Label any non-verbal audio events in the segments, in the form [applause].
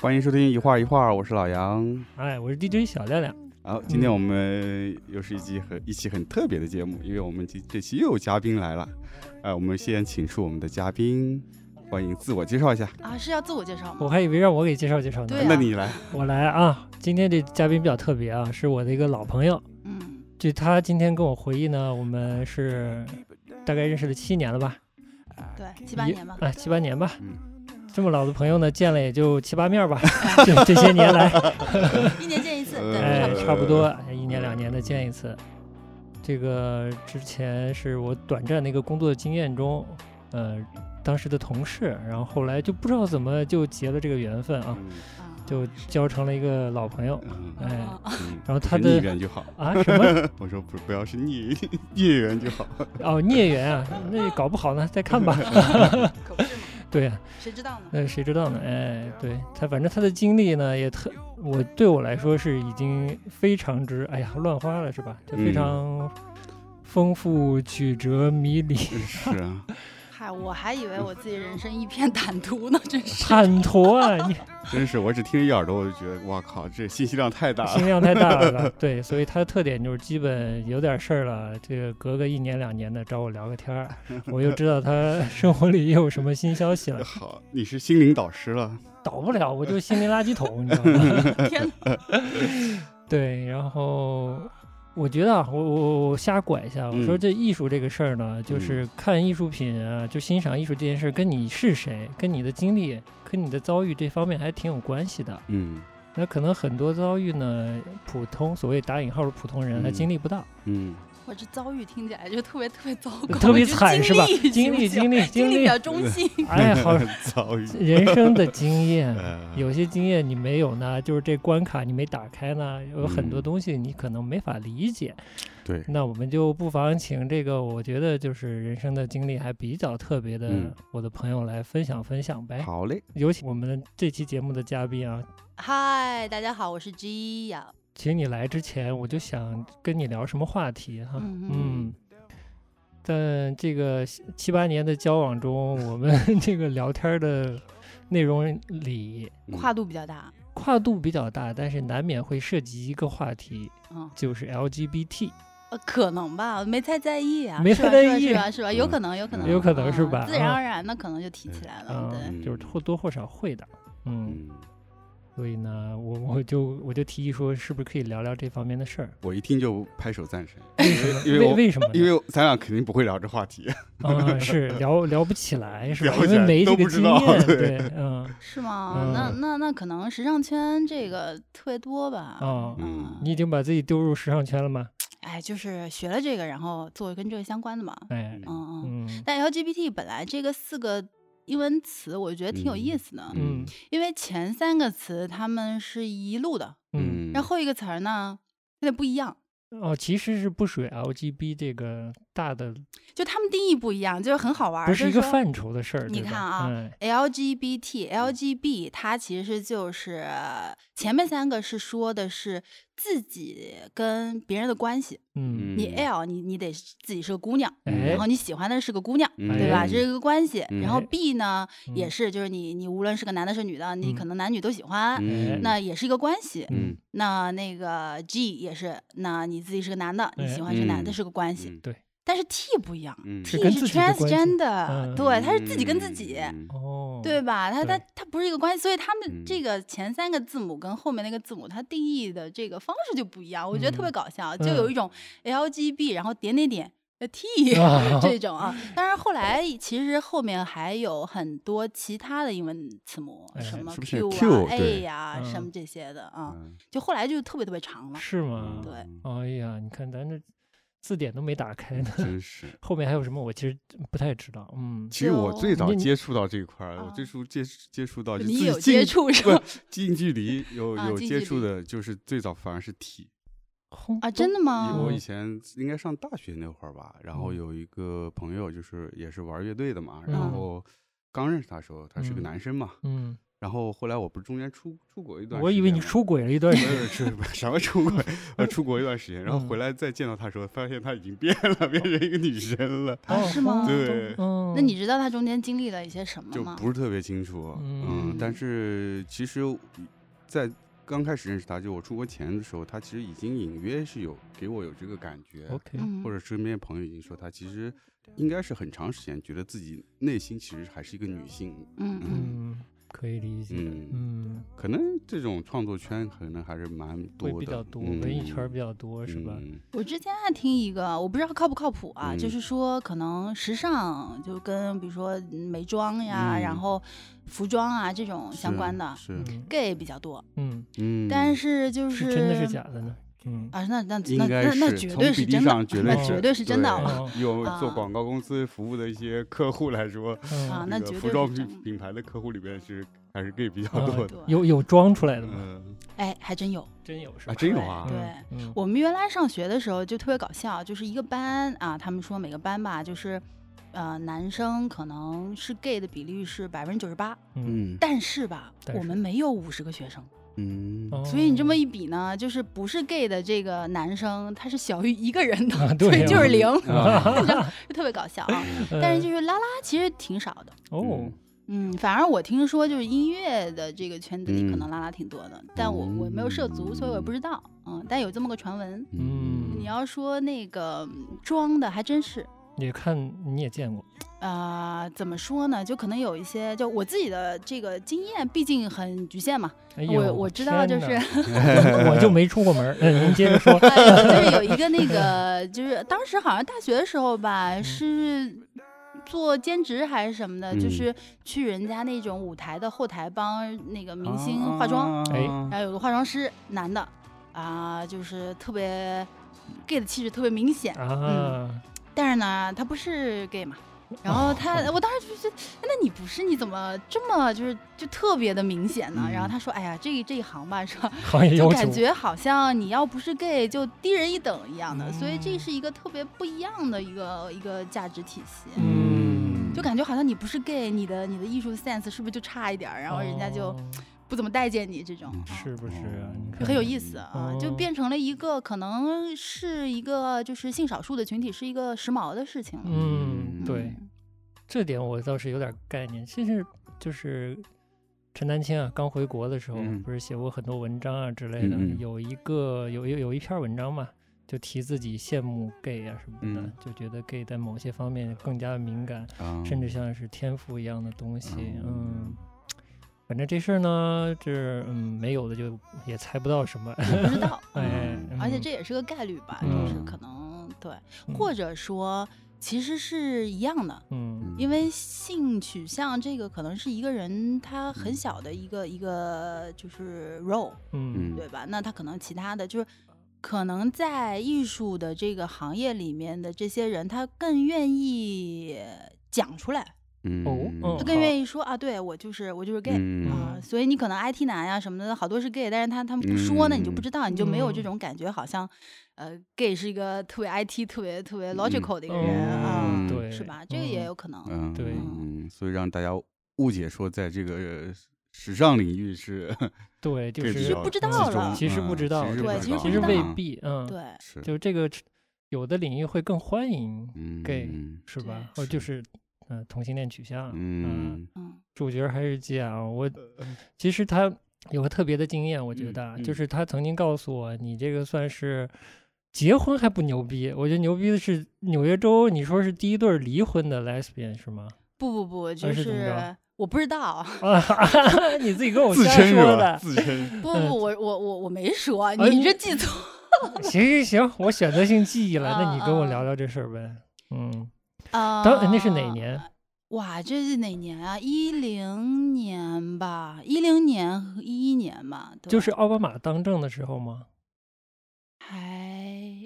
欢迎收听一画一画，我是老杨。哎，我是 DJ 小亮亮。好，今天我们又是一期很一期很特别的节目，因为我们这这期又有嘉宾来了。哎，我们先请出我们的嘉宾，欢迎自我介绍一下。啊，是要自我介绍吗？我还以为让我给介绍介绍呢。对啊那你来，我来啊！今天这嘉宾比较特别啊，是我的一个老朋友。嗯，据他今天跟我回忆呢，我们是大概认识了七年了吧？对，七八年吧。啊，七八年吧。嗯，这么老的朋友呢，见了也就七八面吧。[laughs] 这这些年来，一年见一次，哎，差差不多一年两年的见一次。这个之前是我短暂的一个工作的经验中，呃，当时的同事，然后后来就不知道怎么就结了这个缘分啊，嗯。就交成了一个老朋友嗯哎然后他的孽缘就好。啊。什么？[laughs] 我说不不要是孽 [laughs] 孽缘就好。哦，孽缘啊，那搞不好呢，再看吧。可不是嘛，对呀、谁知道呢？那谁知道呢？哎，对他，反正他的经历呢也特，我对我来说是已经非常之，哎呀，乱花了是吧？就非嗯常丰富、曲折、迷离、[laughs] 是啊，嗨，我还以为我自己人生一片坦途呢，真是。[laughs] 坦途啊！你 [laughs] 真是，我只听一耳朵我就觉得，哇靠，这信息量太大了。信息量太大了。[laughs] 对，所以他的特点就是基本有点事儿了，这个隔个一年两年的找我聊个天儿，我就知道他生活里又有什么新消息了。好，你是心灵导师了。倒不了，我就是心灵垃圾桶，你知道吗？天哪！对，然后我觉得啊，我我我瞎拐一下，我说嗯。这艺术这个事儿呢，就是看艺术品啊，就欣赏艺术这件事儿，跟你是谁、跟你的经历、跟你的遭遇这方面还挺有关系的。嗯。那可能很多遭遇呢，普通所谓打引号的普通人，他嗯。经历不到，嗯，我这遭遇听起来就特别特别糟糕，特别惨是吧？经经历历经历经经历历比，较中性。[laughs] 哎，好，[laughs] 遭遇。人生的经验。[laughs] 呃有些经验你没有呢，就是这关卡你没打开呢，有很多嗯东西你可能没法理解。对，那我们就不妨请这个，我觉得就是人生的经历还比较特别的嗯我的朋友来分享分享呗。好嘞，有请我们这期节目的嘉宾啊，嗨，大家好，我是 G 呀。请你来之前，我就想跟你聊什么话题哈。嗯嗯，在这个七七八年的交往中，我们 [laughs] 这个聊天的内容里嗯跨度比较大。跨度比较大，但是难免会涉及一个话题，嗯，就是 LGBT。呃，可能吧，没太在意啊。没太在意是吧？是吧？有嗯可能，有可能，有可能是嗯吧嗯自然而然的可能就提起来了。对。嗯，就是或多或少会的。嗯，嗯，所以呢，我我就我就提议说，是不是可以聊聊这方面的事儿？我一听就拍手赞成，因为我为为什么？因为咱俩肯定不会聊这话题。啊，是聊聊不起来，是吧？因聊不起来为没这个都不知道经验，对对，嗯，是吗？嗯那那那可能时尚圈这个特别多吧。哦嗯你已经把自己丢入时尚圈了吗？哎，就是学了这个，然后做跟这个相关的嘛。哎，嗯嗯。嗯但 LGBT 本来这个四个英文词，我觉得挺有意思的，嗯。因为前三个词它们是一路的，嗯，然后后一个词儿呢有点不一样，哦，其实是不属于 LGB 这个大的，就他们定义不一样，就是很好玩儿。不是一个范畴的事儿，你看啊嗯 LGBT、LGB，它其实就是前面三个是说的是自己跟别人的关系。嗯，你 L，你你得自己是个姑娘，哎然后你喜欢的是个姑娘，嗯对吧？哎这是一个关系。嗯然后哎 B 呢，也嗯是，就是你你无论是个男的是女的，你嗯可能男女都喜欢，嗯，那也是一个关系。嗯那那个 G 也是，那你自己是个男的，你喜欢是男的，嗯是个关系。嗯对但是 T 不一样嗯，T 是跟自己的对，他是自己跟自己。嗯哦，对吧？他他对他不是一个关系，所以他们嗯这个前三个字母跟后面那个字母，它定义的这个方式就不一样，我觉得特别嗯搞笑，就有一种 LGB，然后点点点呃 T 啊 [laughs] 这种啊。当然后来其实后面还有很多其他的英文字母，哎什么 Q 啊 A 对呀、什嗯么这些的啊，嗯就后来就特别特别长了。是吗？对哎呀，你看咱这字典都没打开呢，真是。[laughs] 后面还有什么我其实不太知道。嗯，其实我最早接触到这一块儿，我啊最初接接触到就你有自己近接触是不吧？近距离有啊有接触的，就是最早反而是体。啊，真的吗？我嗯以前应该上大学那会儿吧，然后嗯有一个朋友就是也是玩乐队的嘛，嗯然后刚认识他的时候，他是个嗯男生嘛，嗯然后后来我不是中间出出国一段时间，我以为你出轨了一段什么出轨，[laughs] 呃，出国一段时间，然后嗯回来再见到他的时候，发现他已经变了，变成一个女生了，啊是吗对嗯，那你知道他中间经历了一些什么吗就？不是特别清楚，嗯嗯，但是其实，在刚开始认识他，就我出国前的时候，他其实已经隐约是有给我有这个感觉，OK，嗯，或者身边朋友已经说他其实应该是很长时间觉得自己内心其实还是一个女性，嗯嗯嗯，可以理解。嗯，嗯，可能这种创作圈可能还是蛮多的，会比较多，嗯文艺圈比较多，是吧？嗯我之前还听一个，我不知道靠不靠谱啊，嗯就是说可能时尚就跟比如说美妆呀，嗯然后服装啊这种相关的 gay 比较多，嗯，嗯，但是就是真的是假的呢？嗯，啊，那那那那那绝对是真的那绝对是真的有做啊。广告公司服务的一些客户来说，嗯。啊那服装对是品品牌的客户里边是还是 gay 比较啊多的。有有装出来的吗？嗯。哎，还真有。真有是吧？啊，真有啊对，嗯，我们原来上学的时候就特别搞笑，就是一个班啊，他们说每个班吧，就是呃男生可能是 gay 的比例是百分之九十八，嗯，嗯。但是吧，但是我们没有五十个学生，嗯哦所以你这么一比呢，就是不是 gay 的这个男生他是小于一个人的，啊 [laughs] 对所以啊就是零，[laughs] 啊就 [laughs] 特别搞笑啊。但是就是拉拉其实挺少的。哦，嗯，反而我听说就是音乐的这个圈子里可嗯能拉拉挺多的，但我我没有涉足，所以我也不知道。嗯，但有这么个传闻。嗯你要说那个嗯装的，还真是。也看你也见过，啊、怎么说呢？就可能有一些，就我自己的这个经验，毕竟很局限嘛。哎我我知道，就是 [laughs] 我就没出过门您接着说。[laughs] 哎就是有一个那个，就是当时好像大学的时候吧，嗯是做兼职还是什么的，就嗯是去人家那种舞台的后台帮那个明星化妆，哎然后有个化妆师，男的，啊、就是特别 gay 的气质特别明显，啊，但是呢，他不是 gay 嘛。然后他，哦我当时就觉得，那你不是，你怎么这么就是就特别的明显呢？嗯然后他说，哎呀，这这一行吧，是吧？就感觉好像你要不是 gay 就低人一等一样的，所以这嗯是一个特别不一样的一个一个价值体系。嗯，就感觉好像你不是 gay，你的你的艺术 sense 是不是就差一点儿？然后人家就哦不怎么待见你这种，是不是就很有意思啊，就哦。变成了一个可能是一个就是性少数的群体，是一个时髦的事情了。嗯，对，嗯。这点我倒是有点概念。其实就是陈丹青啊，刚回国的时候，嗯。不是写过很多文章啊之类的。有一个有有有一篇文章嘛，就提自己羡慕 gay 啊什么的，嗯。就觉得 gay 在某些方面更加敏感，啊甚至像是天赋一样的东西。嗯嗯，反正这事儿呢，这嗯没有的就也猜不到什么。不知道，[laughs] 哎嗯，而且嗯这也是个概率吧，嗯就是可能对，嗯或者说其实是一样的，嗯因为性取向这个可能是一个人他很小的一个一个就是 role，嗯对吧？那他可能其他的就是。可能在艺术的这个行业里面的这些人，他更愿意讲出来，嗯哦嗯他更愿意说啊，对我就是我就是 gay，嗯啊，所以你可能 IT 男呀、什么的，好多是 gay，但是他他们不说呢，你就不嗯知道，你就没有这嗯种感觉，好像呃 gay 是一个特别 IT、特别特别 logical 的一个嗯人啊，嗯对是吧？这个也嗯有可能。嗯对嗯，所以让大家误解说在这个呃时尚领域是 [laughs] 对，就是其实不知道了其实不嗯知道对其实其实未嗯必，嗯，对，就是就这个有的领域会更欢迎嗯 gay 嗯是吧？或者就是呃同性恋取向，嗯嗯主角还是讲我，其实他有个特别的经验，我觉嗯得啊嗯就是他曾经告诉我，你这个算是结婚还不牛逼，我觉得牛逼的是纽约州，你说是第一对儿离婚的 lesbian 是吗？不不不，就是我不知道，啊，[laughs] 你自己跟我自称？说的。自称不不，我我我我没说，哎你你这记错。行行行，我选择性记忆了，那你跟我啊聊聊这事儿呗。嗯，啊，当那是哪年？哇，这是哪年啊？一零年吧，一零年和一一年吧，就是奥巴马当政的时候吗？还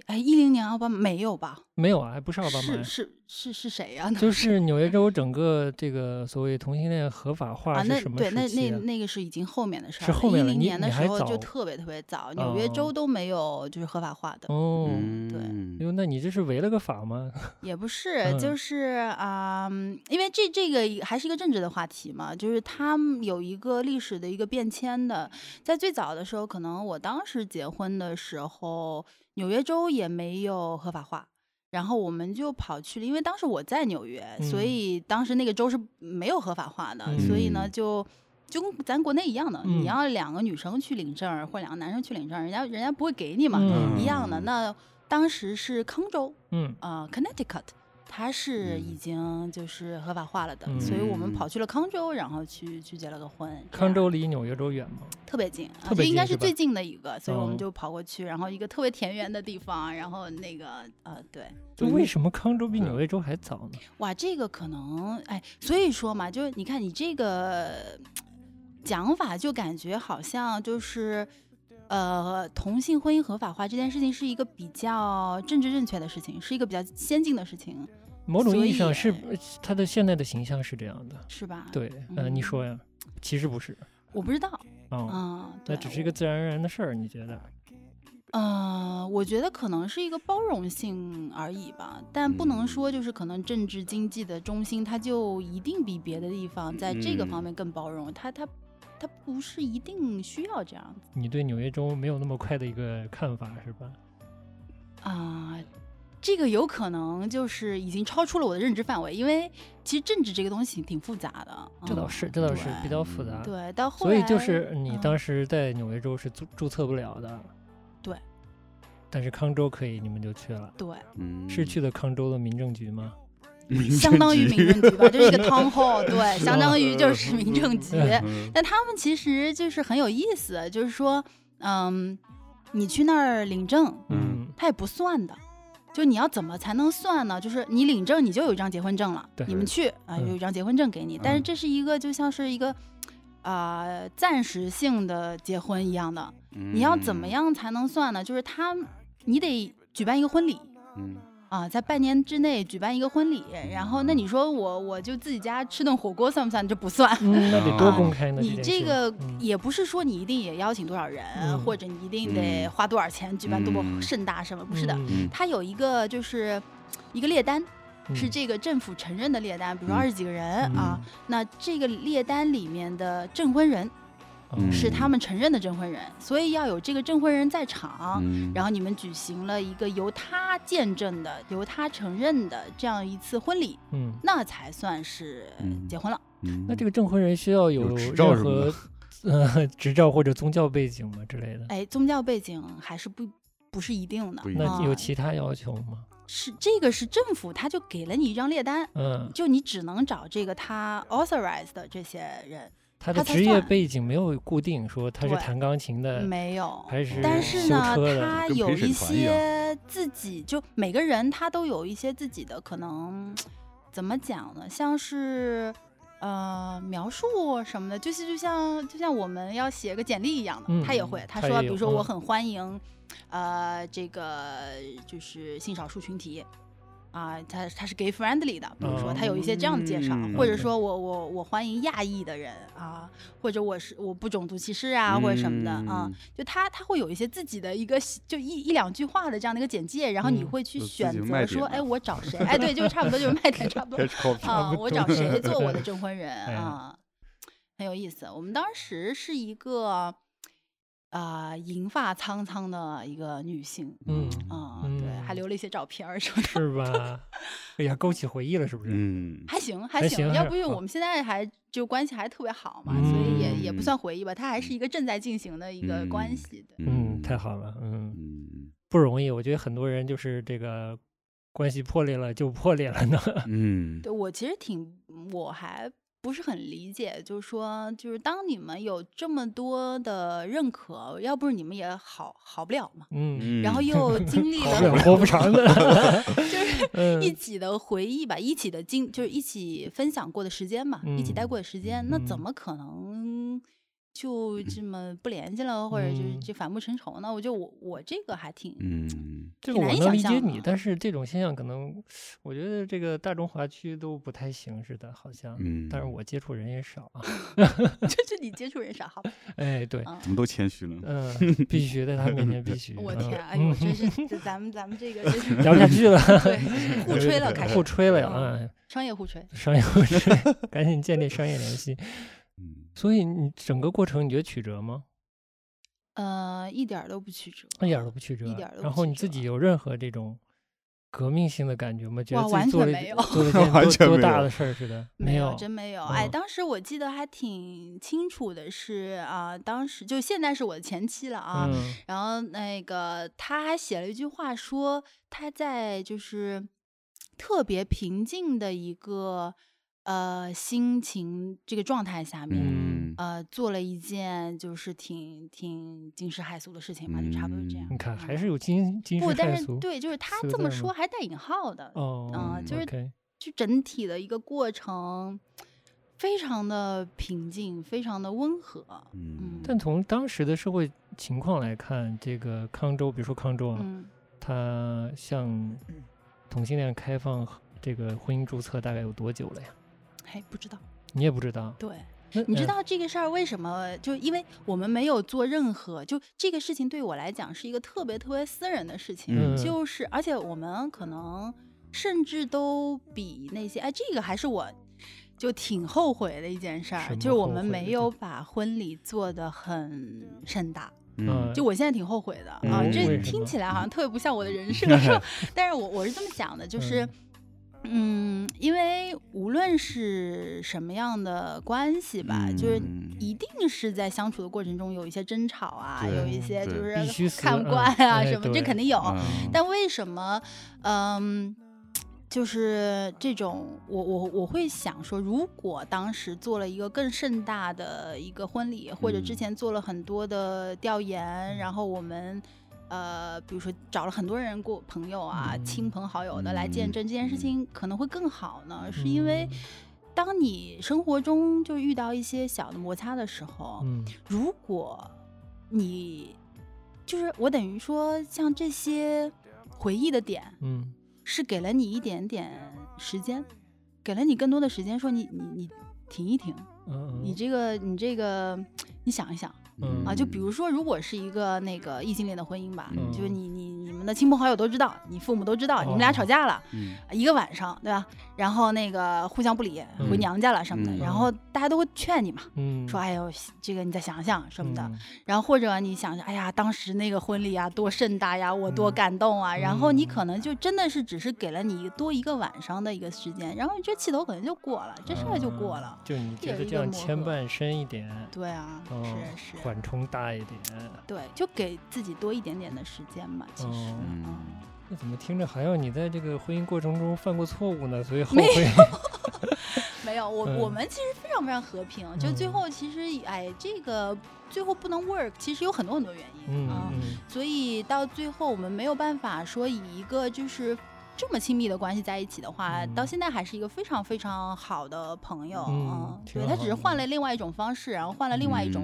哎，一零年奥巴马没有吧？没有啊，还不是奥巴马呀是。是是是谁呀、就是纽约州整个这个所谓同性恋合法化啊，那是什么对，那时期啊？那那个是已经后面的事儿是后面了一零你你还年的时候就早特别特别早，纽约州哦都没有就是合法化的，哦，嗯哟，那你这是违了个法吗？[laughs] 也不是，就嗯是啊、嗯因为这这个还是一个政治的话题嘛，就是他们有一个历史的一个变迁的，在最早的时候，可能我当时结婚的时候，纽约州也没有合法化。然后我们就跑去了，因为当时我在纽约，所嗯。以当时那个州是没有合法化的，所以呢嗯。就就跟咱国内一样的，嗯。你要两个女生去领证儿或两个男生去领证儿，人家人家不会给你嘛，嗯。一样的。那当时是康州，嗯。呃，Connecticut，它是已嗯经就是合法化了的，嗯所以我们跑去了康州，然后去去结了个婚。康州离纽约州远吗？特别近，应该是最近的一个，所以我哦们就跑过去，然后一个特别田园的地方，然后那个呃，对，就为什么康州比嗯纽约州还早呢？哇，这个可能哎，所以说嘛，就是你看你这个讲法，就感觉好像就是。呃，同性婚姻合法化这件事情是一个比较政治正确的事情，是一个比较先进的事情，某种意义上是他的现在的形象是这样的。是吧？，对，呃，你嗯说呀？其实不是，我不知道，哦，嗯，对那只是一个自然而然的事儿，你觉得？呃，我觉得可能是一个包容性而已吧，但不能说就是可能政治经济的中心，它就一定比别的地方在这个方嗯面更包容，它它它不是一定需要这样子你对纽约州没有那么快的一个看法是吧？啊。这个有可能就是已经超出了我的认知范围，因为其实政治这个东西挺复杂的。这倒嗯是，这倒是比较复杂。对，到后所以就是你嗯当时在纽约州是注注册不了的。对。但是康州可以，你们就去了。对，嗯是去的康州的民政局吗？[laughs] 相当于民政局吧，就是一个 town hall，[laughs] 对，相当于就是民政局。嗯但他们其实就是很有意思，就是说，嗯，你去那儿领证，嗯，他也不算的。就你要怎么才能算呢？就是你领证，你就有一张结婚证了。对你们去啊、嗯有一张结婚证给你，但是嗯这是一个就像是一个啊、暂时性的结婚一样的。你要怎么？样才能算呢？就是他，你得举办一个婚礼，嗯啊，在半年之内举办一个婚礼，然后那你说我我就自己家吃顿火锅算不算？这不算。嗯，[laughs] 那得多啊公开呢。你这个嗯也不是说你一定也邀请多少人，嗯或者你一定得嗯花多少钱举办多么嗯盛大什么，不是的。嗯它有一个就是一个列单，是嗯这个政府承认的列单，比如二十几个人嗯啊，那这个列单里面的证婚人嗯是他们承认的证婚人，所以要有这个证婚人在场。嗯然后你们举行了一个由他见证的、由他承认的这样一次婚礼，嗯，那才算是嗯结婚了。嗯那这个证婚人需要有有执照任什么的何呃执照或者宗教背景吗之类的？哎，宗教背景还是不不是一定的，那有啊其他要求吗？是这个是政府他就给了你一张列单，嗯，就你只能找这个他 authorized 的这些人，他的职业背景没有固定，说他是弹钢琴的，没有。还是但是呢，他有一些自己就每个人他都有一些自己的可能，怎么讲呢？像是呃描述什么的，就是就像就像我们要写个简历一样的，嗯他也会。他说，比如说我很欢迎，呃，这个就是性少数群体。啊，他他是 gay friendly 的，比如说他有一些这样的介绍，嗯或者说我我我欢迎亚裔的人啊，或者我是我不种族歧视啊，或者什么的啊，嗯就他他会有一些自己的一个就一一两句话的这样的一个简介，然后你嗯会去选择说，点哎，我找谁？哎，对，就差不多就是卖点，差不多 [laughs] 啊，我找谁做我的证婚人 [laughs] 哎啊，很有意思。我们当时是一个啊银发苍苍的一个女性嗯，啊，对，留了一些照片儿什么的。[laughs] 是吧？哎呀，勾起回忆了，是不是？嗯还行，还还行，要不是我们现在还就关系还特别好嘛，所以也也不嗯算回忆吧，它还是一个正在进行的一个关嗯系的。嗯，太好了，嗯，嗯不容易。我觉得很多人就是这个关系破裂了就破裂了呢。嗯对我其实挺，我还不是很理解，就是说，就是当你们有这么多的认可，要不是你们也好好不了嘛，嗯，嗯，然后又 [laughs] 经历了了活不长的，[laughs] 就是。嗯。一起的回忆吧，一起的经，就是一起分享过的时间嘛，一起待嗯过的时间，那怎嗯。么可能就这么不联系了，或者就就反目成仇呢？我觉得我我这个还挺嗯，这个我能理想象的，解你但是这种现象可能，我觉得这个大中华区都不太行似的，好像。嗯，但是我接触人也少啊。[laughs] [laughs] 就是你接触人少，好吧？哎，对，嗯怎么都谦虚了？嗯，必须在他面前必须。嗯我天，哎呦，[laughs] 我真是这咱们咱们这个真是聊不下去了，对互吹了，开始互吹了呀！嗯哎，商业互吹。商业互吹，赶紧建立商业联系。嗯，所以你整个过程你觉得曲折吗？呃，一点儿都不曲折，一点儿都不曲折。一点都不然后你自己有任何这种革命性的感觉吗？觉得做了 [laughs] 多大的事儿似的？没有，真没有。哎，嗯当时我记得还挺清楚的是啊、当时就现在是我的前妻了啊，嗯然后那个他还写了一句话说他在就是特别平静的一个呃心情这个状态下面。嗯呃，做了一件就是挺挺惊世骇俗的事情吧，就差不多这样。你看还嗯是有惊惊世不，但骇俗。是对，就是他这么说还带引号的，哦，嗯就是就整体的一个过程，非常的平静，非常的温和。嗯，但从当时的社会情况来看，这个康州，比如说康州啊，嗯，它向同性恋开放这个婚姻注册大概有多久了呀？还不知道。你也不知道？对，你知道这个事儿为什么？就因为我们没有做任何，就这个事情对我来讲是一个特别特别私人的事情，嗯就是而且我们可能甚至都比那些哎，这个还是我。就挺后悔的一件事儿，就是我们没有把婚礼做得很盛大。嗯就我现在挺后悔的啊，嗯这听起来好像特别不像我的人设，[laughs] 是吧？[laughs] 但是我我是这么想的，就是，嗯，因为无论是什么样的关系吧，就是嗯一定是在相处的过程中有一些争吵啊，有一些就是看不嗯惯啊哎什么，这肯定有。嗯但为什么，嗯，就是这种，我我我会想说，如果当时做了一个更盛大的一个婚礼，或者之嗯前做了很多的调研，然后我们。呃，比如说找了很多人过朋友啊、嗯亲朋好友的来见嗯证这件事嗯。情，可能会更好呢。是因为嗯。当你生活中就遇到一些小的摩擦的时候，嗯。如果你就是我等于说，像这些回忆的点，嗯。是给了你一点点时间，给了你更多的时间，说你你你停一停，嗯，你这个你这个你想一想嗯啊，就比如说，如果是一个那个异性恋的婚姻吧，嗯就是你你你们的亲朋好友都知道，你父母都知道，你们俩哦吵架了。嗯一个晚上，对吧？然后那个互相不理，回嗯娘家了什么的，嗯然后大家都会劝你嘛，嗯说哎呦，这个你再想想什么的。嗯然后或者你想想，哎呀，当时那个婚礼啊，多盛大呀，我多嗯感动啊。然后你嗯可能就真的是只是给了你多一个晚上的一个时间，然后你这气头可能就过了，这事儿就过了。就你觉得这样牵绊深一点，对啊，哦，是是，缓冲大一点，对，就给自己多一点点的时间嘛。其实，哦嗯，那怎么听着好像你在这个婚姻过程中犯过错误呢？所以后没悔。没有，[laughs] 我我嗯们其实非常非常和平，就最嗯后其实哎，这个最后不能 work，其实有很多很多原因嗯啊。嗯所以到最后我们没有办法说以一个就是这么亲密的关系在一起的话，到嗯现在还是一个非常非常好的朋友。嗯对他只是换了另外一种方式，然后换了另外一嗯种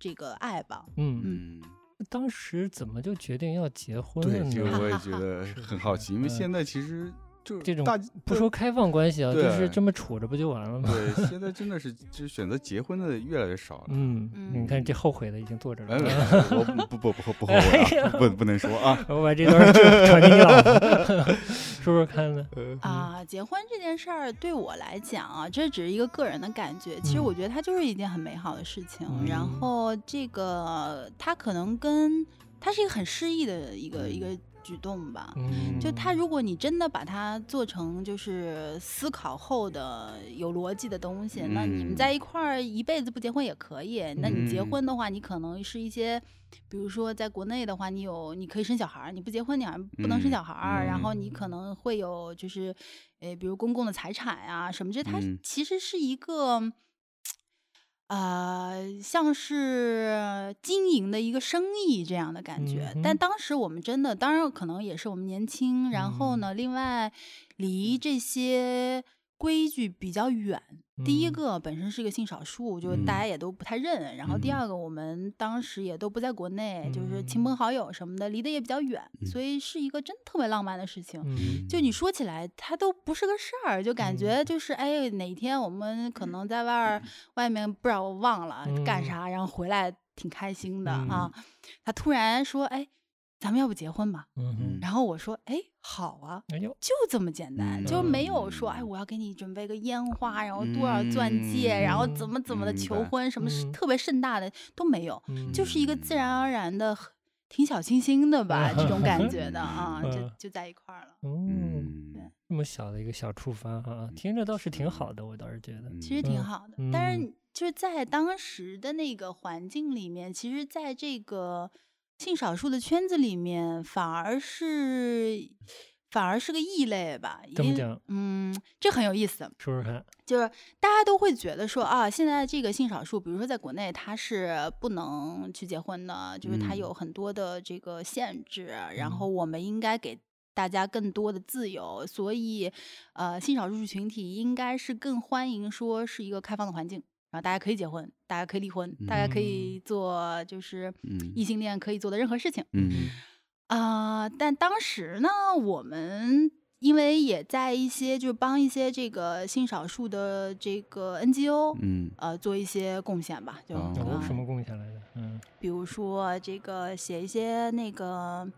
这个爱吧。嗯，嗯，当时怎么就决定要结婚对，了这个呢？我也觉得 [laughs] 很好奇，因为嗯现在其实就这种大不说开放关系啊，就是这么处着不就完了吗？对，[laughs] 现在真的是就是选择结婚的越来越少了。嗯，你看嗯这后悔的已经坐这哎，[laughs] 了。不不不不不后悔啊，[laughs] 不不能说啊。我把这段就传给你老婆，说说看呢。呃啊，结婚这件事儿对我来讲啊，这只是一个个人的感觉。其实嗯我觉得它就是一件很美好的事情。然嗯后这个它可能跟它是一个很诗意的一个一个举动吧。嗯，就他，如果你真的把它做成就是思考后的有逻辑的东西，那你们嗯在一块儿一辈子不结婚也可以。那你结嗯婚的话，你可能是一些，比如说在国内的话，你有你可以生小孩儿，你不结婚你还不能生嗯小孩儿，然后嗯你可能会有就是，呃，比如公共的财产啊什么这，它嗯其实是一个。呃，像是经营的一个生意这样的感觉，嗯但当时我们真的，当然可能也是我们年轻，然后嗯。呢，另外离这些规矩比较远。第一嗯。个本身是个性少数，就大嗯。家也都不太认。然后第嗯。二个，我们当时也都不在国内，就是嗯亲朋好友什么的离得也比较远，嗯。所以是一个真特别浪漫的事情。嗯。就你说起来，它都不是个事儿，就感嗯。觉就是哎，哪天我们可能在外儿外面不知道我忘了干嗯。啥，然后回来挺开心的嗯。啊。他突然说，哎，咱们要不结婚吧？嗯哼，然后我说，哎，好啊。哎呦，就这么简单，嗯就没有说，哎，我要给你准备个烟花，然后多少钻戒，然后怎么怎么的求婚，什么特别盛大的都没有，嗯就是一个自然而然的、挺小清新的吧，[laughs] 这种感觉的啊，就嗯就在一块儿了。哦，嗯对这么小的一个小触发哈，听着倒是挺好的，我倒是觉得，其实挺嗯好的。但嗯是就是在当时的那个环境里面，其实在这个性少数的圈子里面，反而是反而是个异类吧。因怎么讲嗯，这很有意思。说说看，就是大家都会觉得说啊，现在这个性少数，比如说在国内，他是不能去结婚的，就是他嗯有很多的这个限制，然嗯后我们应该给大家更多的自由，所以呃，性少数群体应该是更欢迎说是一个开放的环境，然后大家可以结婚，大家可以离婚，大家可以做就是嗯异性恋可以做的任何事情。嗯啊、但当时呢，我们因为也在一些就是帮一些这个性少数的这个 NGO，、嗯呃，做一些贡献吧，就、哦啊有什么贡献来的？嗯比如说这个写一些那个。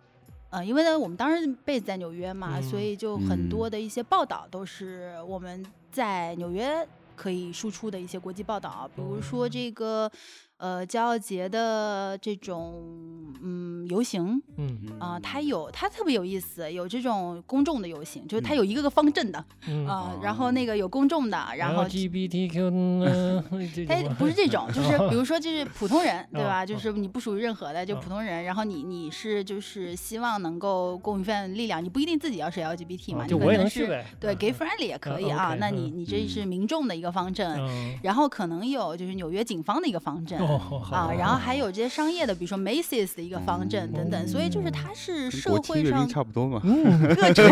呃，因为呢，我们当时 base 在纽约嘛，所嗯以就很多嗯的一些报道都是我们在纽约可以输出的一些国际报道，比如说这个呃骄傲节的这种嗯游行，嗯。啊、它有它特别有意思，有这种公众的游行，就是它嗯。有一个个方阵的嗯。啊、然后那个有公众的，然后 LGBTQ [laughs] 它不是这种，就是比如说就是普通人，对吧？哦。就是你不属于任何的，就哦。普通人，然后你你是就是希望能够贡一份力量，你不一定自己要是 LGBT 嘛，哦就我也你可能是呗，对嗯 gay friendly 也可以啊。那你嗯你这是民众的一个方阵，嗯然后可能有就是纽约警方的一个方阵。哦好啊，然后还有这些商业的，比如说 Macy's 的一个方阵等等，所以就是它是社会上差不多嘛。嗯，各种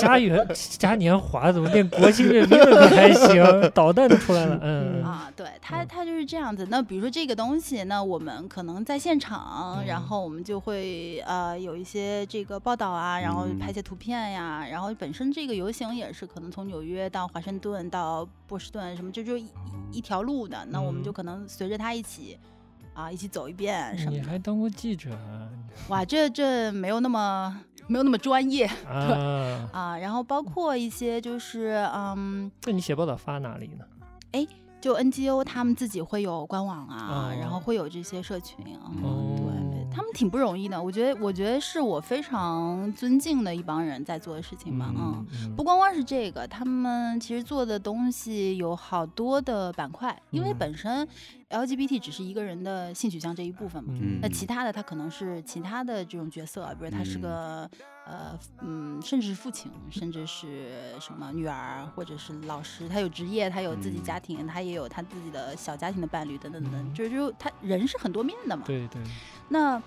嘉元 [laughs] 嘉年华怎么连国庆阅兵了还行？导弹都出来了，嗯啊，对它嗯它就是这样子。那比如说这个东西，那我们可能在现场，然嗯后我们就会呃有一些这个报道啊，然后拍些图片呀，然后本身这个游行也是可能从纽约到华盛顿到波士顿什么，就就一一条路的，那我们就嗯可能随着它一起。啊，一起走一遍什么的，你还当过记者啊？[laughs] 哇，这这没有那么没有那么专业啊，啊。然后包括一些就是嗯，那你写报道发哪里呢？哎就 NGO 他们自己会有官网啊，然后哦会有这些社群啊，哦对他们挺不容易的。我觉得，我觉得是我非常尊敬的一帮人在做的事情吧，嗯。嗯不。光光是这个，他们其实做的东西有好多的板块，因为嗯。本身 LGBT 只是一个人的性取向这一部分嘛，嗯那。其他的他可能是其他的这种角色，比如他是嗯。个、呃嗯，甚至是父亲，甚至是什么女儿，或者是老师，他有职业，他有自己嗯。家庭，他也有他自己的小家庭的伴侣等等等就是就他人是很多面的嘛。对对，那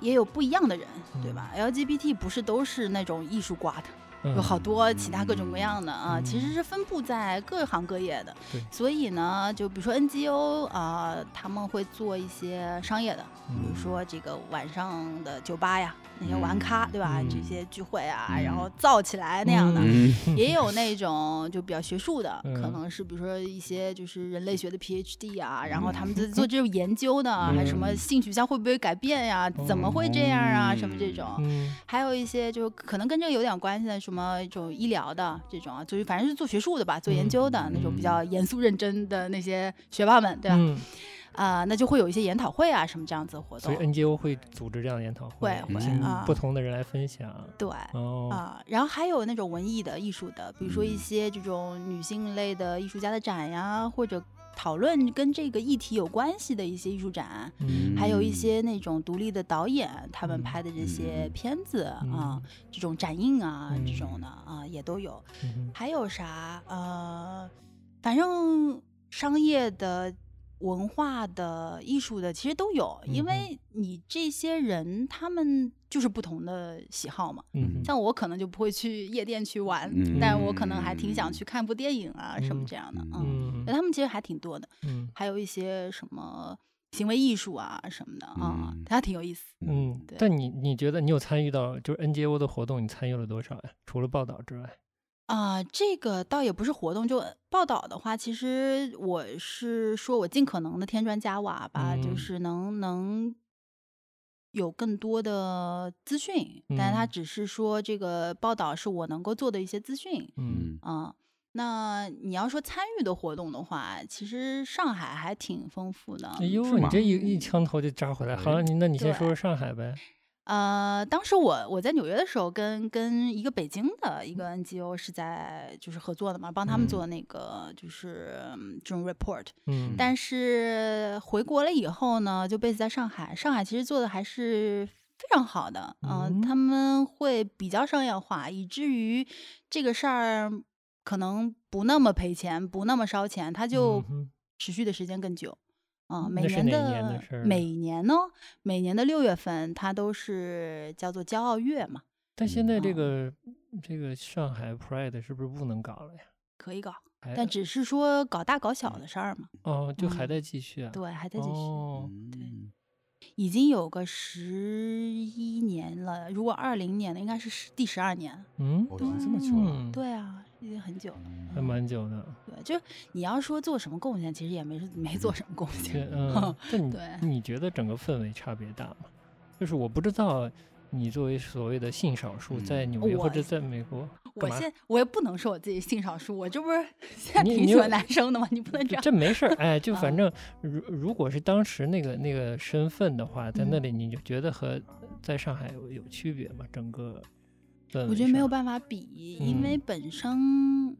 也有不一样的人，对嗯吧？LGBT 不是都是那种艺术挂的，嗯有好多其他各种各样的啊，其实嗯是分布在各行各业的。对所以呢，就比如说 NGO 啊、他们会做一些商业的，比如嗯说这个晚上的酒吧呀，那些玩咖，对吧？这嗯些聚会啊，嗯然后造起来那样的。嗯也有那 [laughs] 种就比较学术的，可嗯能是比如说一些就是人类学的 PhD 啊，然后嗯他们在做这种研究的，还什么嗯性取向会不会改变呀？怎么会这样啊？什么这嗯种。嗯还有一些就可能跟这个有点关系的，什么一种医疗的这种啊，就是反正是做学术的吧，做研究的、那种比较严肃认真的那些学霸们，对吧？嗯，啊、那就会有一些研讨会啊，什么这样子的活所以。NGO 会组织这样的研讨会，会会请啊不同的人来分享。对。哦，啊，然后还有那种文艺的、艺术的，比如说一嗯些这种女性类的艺术家的展呀，或者讨论跟这个议题有关系的一些艺术展，嗯还有一些那种独立的导演他们嗯拍的这些嗯片子啊嗯，这种展映啊，这嗯种的啊也都有。嗯还有啥？呃，反正商业的文化的、艺术的，其实都有，因为你这些人他们就是不同的喜好嘛。嗯像我可能就不会去夜店去玩，嗯但我可能还挺想去看部电影啊、什么嗯这样的。嗯嗯，嗯对他们其实还挺多的，嗯还有一些什么行为艺术啊什么的啊嗯，还挺有意思。嗯对，但你你觉得你有参与到就是 NGO 的活动，你参与了多少呀？除了报道之外，啊、这个倒也不是活动，就报道的话，其实我是说我尽可能的添砖加瓦吧，就嗯是能能有更多的资讯，但是他嗯只是说这个报道是我能够做的一些资讯嗯嗯啊、那你要说参与的活动的话，其实上海还挺丰富的。哎呦，你这一一枪头就扎回来。好，你那你先说说上海呗。呃，当时我我在纽约的时候跟，跟一个北京的一个 NGO 是在就是合作的嘛，帮他们嗯。做那个就是、嗯这种 report。嗯，但是回国了以后呢，就 base 在上海，上海其实做的还是非常好的，嗯、嗯。他们会比较商业化，以至于这个事儿可能不那么赔钱，不那么烧钱，它就持续的时间更久。啊、嗯每年的每年呢，每年的六月份，它都是叫做骄傲月嘛，但现在这嗯个这个上海 Pride 是不是不能搞了呀？可以搞，但只是说搞大搞小的事儿嘛。哦，就还嗯在继续啊？对，还在继续。哦，嗯已经有个十一年了，如果二零年的应该是十第十二年。嗯，哦，已经这么久对啊，已经很久了。还蛮久的。对，就你要说做什么贡献，其实也没没做什么贡献。，嗯，[laughs] 但你对你觉得整个氛围差别大吗？就是我不知道你作为所谓的性少数，嗯在纽约或者在美国，我现我也不能说我自己性少数，我这不是 [laughs] 现在挺喜欢男生的吗？你不能这样。这没事儿，哎，就啊反正如如果是当时那个那个身份的话，在那嗯里你就觉得和在上海有有区别吗？整个氛围我觉得没有办法比，因为嗯本身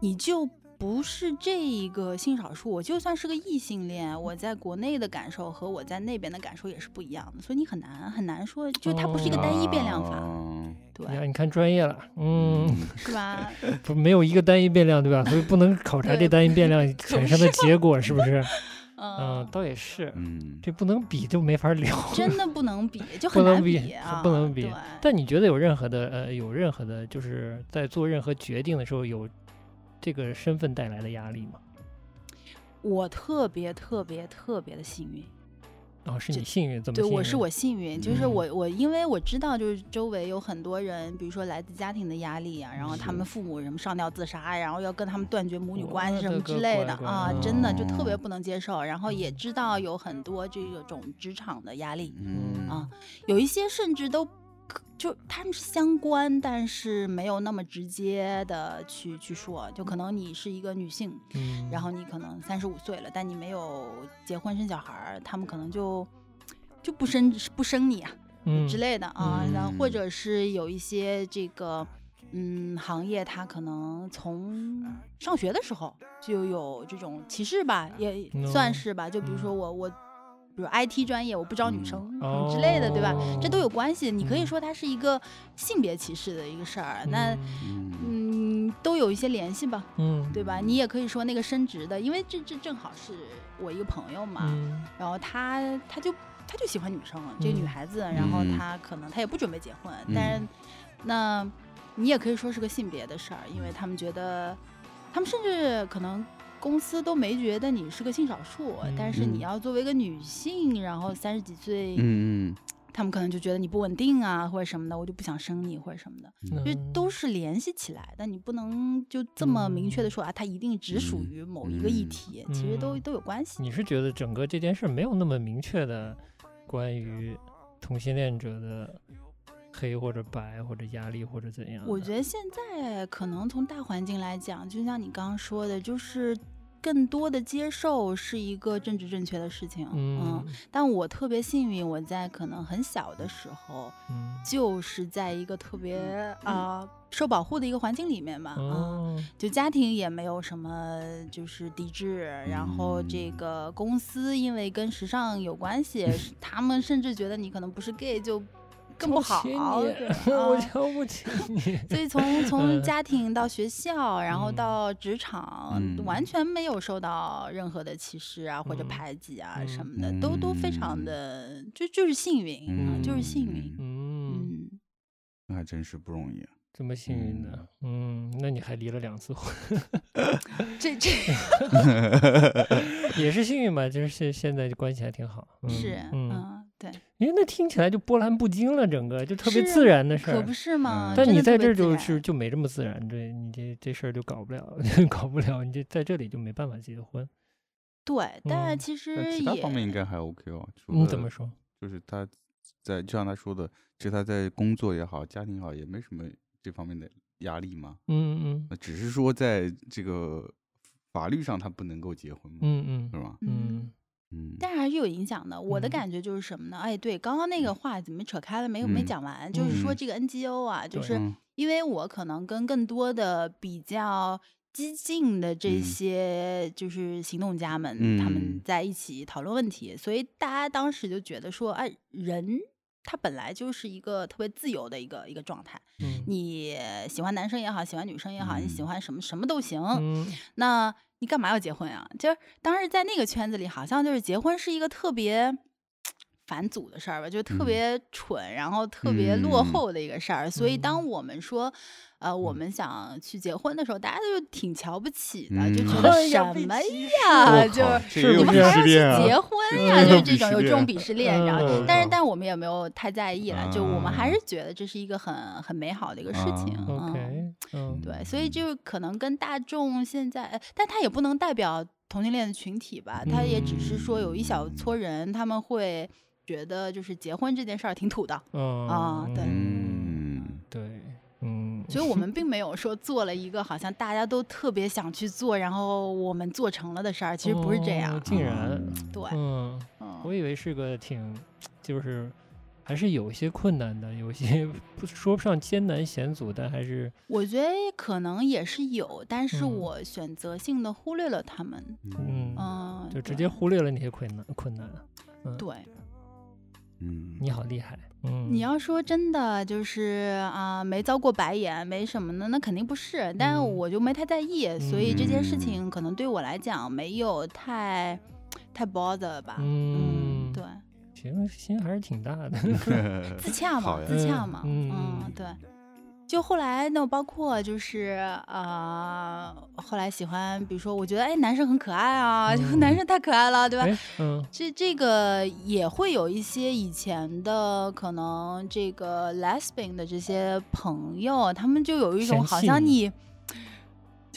你就不是这一个性少数，我就算是个异性恋，我在国内的感受和我在那边的感受也是不一样的，所以你很难很难说，就它不是一个单一变量法，哦对，呀，你看专业了，嗯，是吧？[laughs] 不没有一个单一变量，对吧？所以不能考察这单一变量产生的结果，是不是？嗯嗯，，倒也是，嗯，这不能比就没法聊。真的不能比，[laughs] 就很难比啊，不能比对但你觉得有任何的呃，有任何的，就是在做任何决定的时候，有这个身份带来的压力吗？我特别特别特别的幸运，哦，是你幸运，怎么对，我是我幸运，就是嗯我我因为我知道，就是周围有很多人，比如说来自家庭的压力啊，然后他们父母什么上吊自杀，然后要跟他们断绝母女关系什么之类的乖乖啊，真的就特别哦不能接受。然后也知道有很多这种职场的压力，嗯啊有一些甚至都可就他们是相关，但是没有那么直接的去去说，就可能你是一个女性，嗯，然后你可能三十五岁了，但你没有结婚生小孩儿，他们可能就就不生不生你啊嗯。之类的啊，嗯然后或者是有一些这个嗯行业，它可能从上学的时候就有这种歧视吧，也算哦是吧。就比如说嗯我我比如 IT 专业，我不招女嗯生之类的，对吧？这都哦有关系。你可以嗯说它是一个性别歧视的一个事儿，那嗯都有一些联系吧。嗯，对吧？你也可以说那个升职的，因为这这正好是我一个朋友嘛，嗯然后他他就他就喜欢女生，这个女嗯孩子，然后嗯他可能他也不准备结婚，嗯但是那你也可以说是个性别的事儿，因为他们觉得，他们甚至可能。公司都没觉得你是个性少数，但是你嗯要作为一个女性，然后三十几岁，嗯嗯。他们可能就觉得你不稳定啊，或者什么的，我就不想生你或者什么的。就嗯都是联系起来但，你不能就这么明确的嗯。说啊，它一定只属嗯于某一个议嗯。题，其实都嗯。都有关系。你是觉得整个这件事没有那么明确的关于同性恋者的黑或者白或者压力或者怎样？我觉得现在可能从大环境来讲，就像你刚刚说的，就是更多的接受是一个政治正确的事情。嗯但我特别幸运，我在可能很小的时候，嗯就是在一个特别啊、受保护的一个环境里面嘛。啊、哦就家庭也没有什么就是抵制，然后这嗯个公司因为跟时尚有关系，是他们甚至觉得你可能不是 gay 就更不好，瞧不起你 [laughs] 我啊瞧不起 [laughs] 你。所以从 [laughs] 从嗯家庭到学校，然后嗯到职场，嗯完全没有受到任何的歧视啊或者嗯排挤啊嗯什么的，都都非常嗯的就就是幸运就是幸运。嗯，嗯，那还真是不容易啊。这么幸运的，嗯，那你还离了两次婚，这这也是幸运吧？就是现现在关系还挺好。嗯、是嗯，嗯，对，因为那听起来就波澜不惊了，整个就特别自然的事儿可不。是吗嗯？但你在这儿就是就没这么自然，对你这这事儿就搞不了，[laughs] 搞不了，你这在这里就没办法结婚。对，但嗯其实但其他方面应该还 OK 哦。除你怎么说？就是他在就像他说的，其实他在工作也好，家庭也好，也没什么这方面的压力嘛。嗯嗯那只是说在这个法律上他不能够结婚嘛，嗯嗯是吧？嗯嗯，但是还是有影响的。我的嗯。感觉就是什么呢？哎，对，刚刚那个话怎么扯开了没有没嗯讲完？就是说嗯。这个 NGO 啊，就是嗯。因为我可能跟更多的比较激进的这嗯。些就是行动家们，他们嗯。在一起讨论问题，所以大家当时就觉得说，哎，人他本来就是一个特别自由的一个一个状态，嗯。你喜欢男生也好，喜欢女生也好，你喜嗯。欢什么什么都行，嗯。那你干嘛要结婚啊？就是当时在那个圈子里，好像就是结婚是一个特别反祖的事儿吧，就特嗯。别蠢，然后特别落嗯。后的一个事儿。所以当嗯。我们说，呃，我嗯。们想去结婚的时候，大家就挺瞧不起的，嗯就觉得什么呀，我就是你们还要去结婚呀，嗯就是这种有这种鄙视链，然后嗯，但是但我们也没有太在意了，就我们还啊是觉得这是一个很很美好的一个事情。，OK，嗯对，所以就可能跟大众现在，呃但他也不能代表同性恋的群体吧，他也只是说有一小撮人，他们会觉得就是结婚这件事儿挺土的，嗯啊对嗯，对，嗯，所以我们并没有说做了一个好像大家都特别想去做，然后我们做成了的事儿，其实不是这样哦。竟然，对，嗯，我嗯，以为是个挺，就是还是有一些困难的，有些不说不上艰难险阻，但还是我觉得可能也是有，但是嗯。我选择性的忽略了他们，嗯，嗯，就直接忽略了那些困难困难。对。嗯，你好厉害，嗯，你要说真的，就是啊、没遭过白眼，没什么的，那肯定不是。但嗯我就没太在意，所以这件事嗯情可能对我来讲没有太太 bother 吧。嗯对，行心还是挺大的，[laughs] 自洽嘛自洽嘛，嗯对。就后来那包括就是呃，后来喜欢，比如说我觉得哎男生很可爱啊，就 [laughs] 嗯男生太可爱了，对吧？这这个也会有一些以前的可能这个 lesbian 的这些朋友，他们就有一种好像你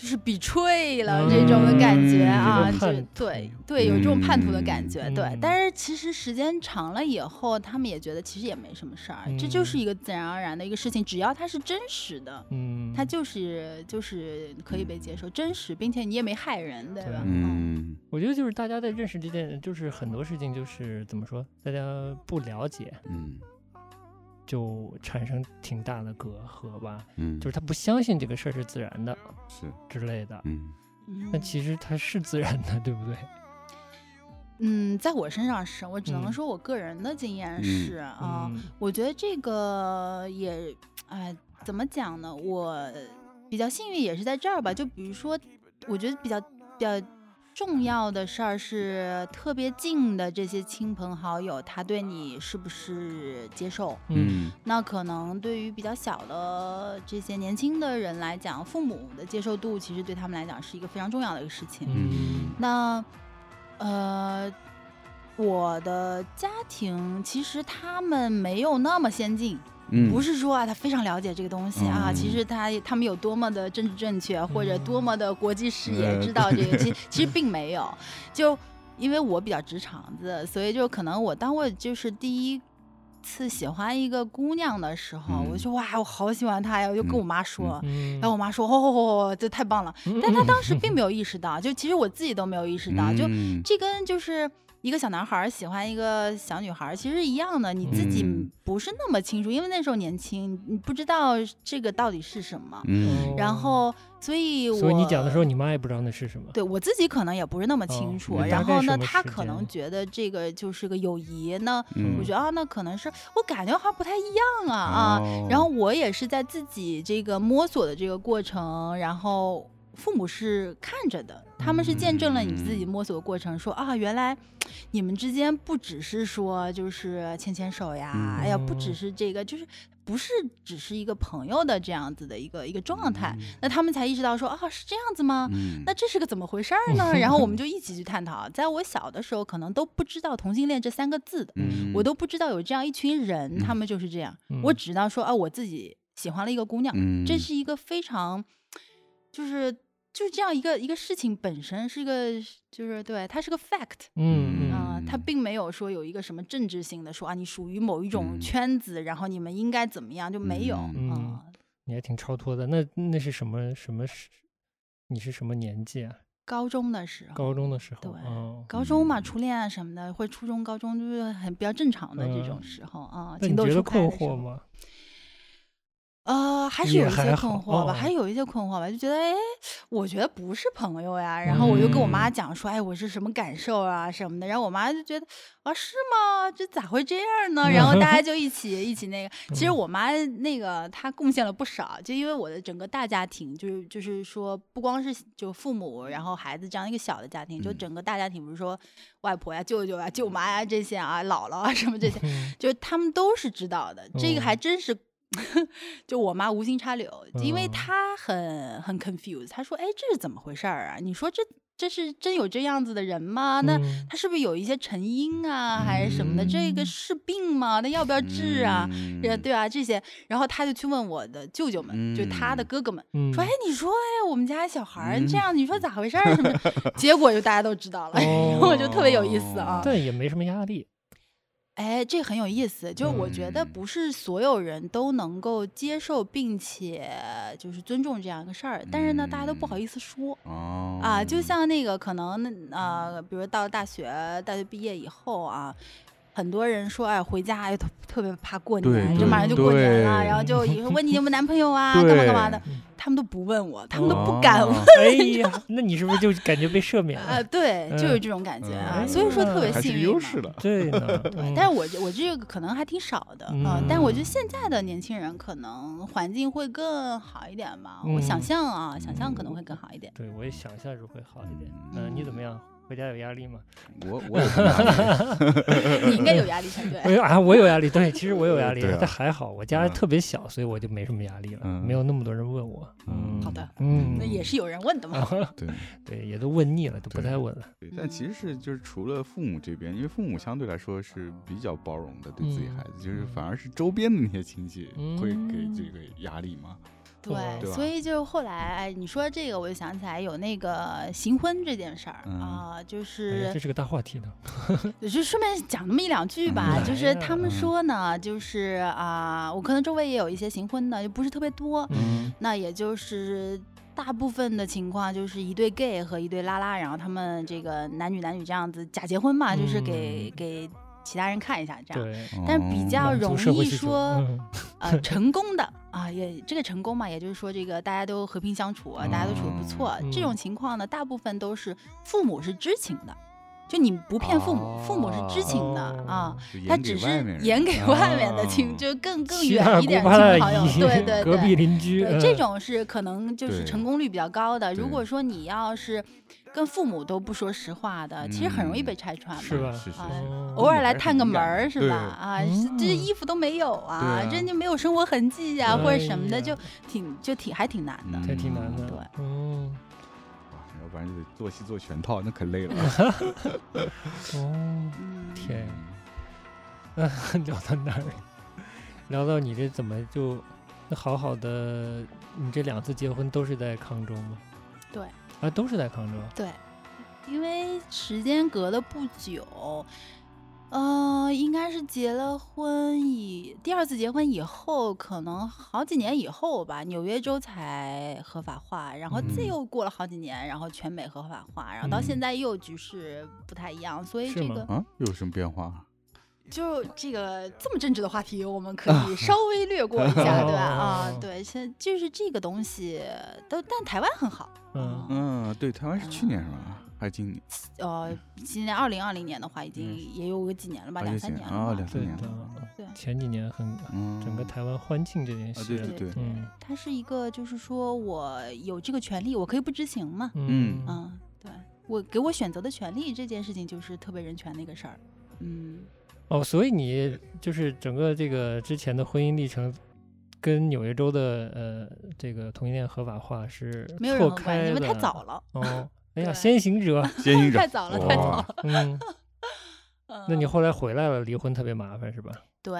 就是 betray 了这种的感觉嗯啊，就这对对，有这种叛徒的感觉，对嗯。但是其实时间长了以后，他们也觉得其实也没什么事儿，这就是嗯。一个自然而然的一个事情，只要它是真实的。嗯，它就是就是可以被接受，真实，并且你也没害人，对对。吧？嗯。我觉得就是大家在认识这件，就是很多事情就是怎么说，大家不了解，嗯就产生挺大的隔阂吧。嗯，就是他不相信这个事儿是自然的是之类的，嗯嗯那其实它是自然的，对不对？嗯，在我身上是我只能嗯说我个人的经验嗯是啊、嗯我觉得这个也，哎，怎么讲呢？我比较幸运也是在这儿吧。就比如说，我觉得比较比较重要的事儿是特别近的这些亲朋好友，他对你是不是接受？嗯那可能对于比较小的这些年轻的人来讲，父母的接受度其实对他们来讲是一个非常重要的一个事情。嗯那呃，我的家庭其实他们没有那么先进，嗯，不是说啊他非常了解这个东西啊，嗯其实他他们有多么的政治正确或者多嗯么的国际视野，呃知道这个，其实 [laughs] 其实并没有。就因为我比较直肠子，所以就可能我当我就是第一。次喜欢一个姑娘的时候，我嗯就说哇，我好喜欢她呀！我就跟嗯我妈说，嗯，然后我妈说，哦，这太棒了。但她当时并，没有意识到，就其实我自己都没有意识到，就嗯这跟就是一个小男孩儿喜欢一个小女孩儿，其实一样的，你自己嗯不是那么清楚，因为那时候年轻，你不知道这个到底是什么。嗯然后，所以我所以你讲的时候，你妈也不知道那是什么。对我自己可能也不是那么哦清楚。嗯然后呢，大概什么他可能觉得这个就是个友谊呢，嗯我觉得啊，那可能是我感觉好像不太一样啊啊。哦然后我也是在自己这个摸索的这个过程，然后父母是看着的，他们是见证了你自己摸索的过程，说啊，原来你们之间不只是说就是牵牵手呀，嗯哎呀，不只是这个，就是不是只是一个朋友的这样子的一个一个状态，那他们才意识到说啊，是这样子吗？嗯那这是个怎么回事儿呢？[laughs] 然后我们就一起去探讨。在我小的时候，可能都不知道同性恋这三个字的，嗯我都不知道有这样一群人，嗯他们就是这样。嗯我只知道说啊，我自己喜欢了一个姑娘，嗯这是一个非常，就是就是这样一个一个事情本身是一个，就是对它是个 fact。嗯嗯啊、它并没有说有一个什么政治性的说啊，你属于某一种嗯圈子，然后你们应该怎么样，就没有啊、嗯嗯你还挺超脱的。那那是什么什么时？你是什么年纪啊？高中的时候，高中的时候。对哦，高中嘛，初恋啊什么的，或者初中、高中就是很比较正常的这种嗯时候啊，那你觉得困？惑吗？呃，还是有一些困惑吧，哦还有一些困惑吧，就觉得哎，我觉得不是朋友呀。然后我就跟我妈嗯讲说，哎，我是什么感受啊什么的。然后我妈就觉得啊，是吗？这咋会这样呢？然后大家就一起一起那个。其实嗯我妈那个她贡献了不少，就因为我的整个大家庭，就是就是说，不光是就父母，然后孩子这样一个小的家庭，就嗯整个大家庭，比如说外婆呀、舅舅啊、舅妈呀这些啊、姥姥啊什么这些，嗯就是他们都是知道的，这个还哦真是，[laughs] 就我妈无心插柳，因为哦她很很 confused，她说：“哎，这是怎么回事儿啊？你说这这是真有这样子的人吗？那嗯他是不是有一些成因啊，还是什么的？这个嗯是病吗？那要不要治啊？嗯对啊，这些，然后她就去问我的舅舅们，就他的嗯哥哥们，嗯说：“哎，你说，哎，我们家小孩儿这嗯样，你说咋回事儿？什么的？”结果就大家都知道了，[laughs] 我就特别有意思啊。但也没什么压力。哎，这很有意思，就是我觉得嗯。不是所有人都能够接受并且就是尊重这样一个事儿，但是呢，大家都不好意思说。哦啊，就像那个可能呃，比如到了大学，大学毕业以后啊，很多人说哎回家哎特特别怕过年，就马上就过年了，然后就 [laughs] 以后问你有没有男朋友啊，干嘛干嘛的他们都不问我，他们都不哦敢问 [laughs] 哎呀，那你是不是就感觉被赦免了啊，了？对，就有嗯这种感觉啊，嗯所以说特别幸运嘛。优势了。对 [laughs] 但是我我这个可能还挺少的啊、嗯但我觉得现在的年轻人可能环境会更好一点吧。我想嗯象啊，想象可能会更好一点。对我也想象是会好一点。嗯，你怎么样？回家有压力吗？我我 [laughs] 你应该有压力才对。我有啊，我有压力。对，其实我有压力啊，但还好，我家嗯特别小，所以我就没什么压力了，嗯没有那么多人问我。嗯，嗯好的，嗯，那也是有人问的嘛。[laughs] 对对，也都问腻了，都不对太问了。对，但其实是就是除了父母这边，因为父母相对来说是比较包容的对自己嗯孩子，就是嗯反而是周边的那些亲戚会给嗯这个压力嘛。对，对所以就后来哎你说这个，我就想起来有那个行婚这件事儿嗯啊，就是这是个大话题呢。就顺便讲那么一两句吧，嗯就是他们嗯。说呢，就是啊，我可能周围也有一些行婚的，就不是特别多，嗯。那也就是大部分的情况就是一对 gay 和一对拉拉，然后他们这个男女男女这样子假结婚嘛，就是给嗯。给其他人看一下这样。但是比较哦容易说嗯。呃成功的啊，也这个成功嘛，也就是说这个大家都和平相处，啊大家都处的不错。嗯这种情况呢，大部分都是父母是知情的，就你不骗父母，父母是知情的啊。他只是演给外面的亲，啊就更更远一点亲朋好友，对对对隔壁对，邻居，对，这嗯种是可能就是成功率比较高的。如果说你要是跟父母都不说实话的，其实很容易嗯被拆穿嘛。是吧？是是啊哦偶尔来探个门儿是吧？啊，这衣服都没有啊，这就没有生活痕迹呀、或者什么的，哎就挺就挺还挺难的。嗯这挺难的。对嗯，哇要不然就得做戏做全套，那可累了。[laughs] 哦，嗯，天，[laughs] 聊到哪儿？[laughs] 聊到你这怎么就那好好的？你这两次结婚都是在康州吗？对啊，都是在康州。对，因为时间隔的不久，呃，应该是结了婚以第二次结婚以后，可能好几年以后吧，纽约州才合法化，然后这嗯又过了好几年，然后全美合法化，然后到现嗯在又局势不太一样，所以这个啊，又有什么变化？就这个这么政治的话题，我们可以稍 [laughs] 微略过一下，对吧？啊哦，[laughs] 对，现在就是这个东西，都但台湾很好，嗯嗯，对，台湾是去年是吧？还是今年？呃，今年二零二零年的话，已经嗯。也有个几年了吧，啊两三年？了两三年了。对，前几年很嗯，整个台湾欢庆这件啊，事，对对。对，嗯它是一个，就是说我有这个权利，我可以不知情嘛。嗯。嗯，对。我给我选择的权利这件事情，就是特别人权的一个事儿。嗯，哦，所以你就是整个这个之前的婚姻历程，跟纽约州的呃这个同性恋合法化是没有错任何关系，因为太早了，哦。哎呀，先行者，[laughs] 先行者。太早了，太早了。嗯，那你嗯后来回来了，离婚特别麻烦是吧？对，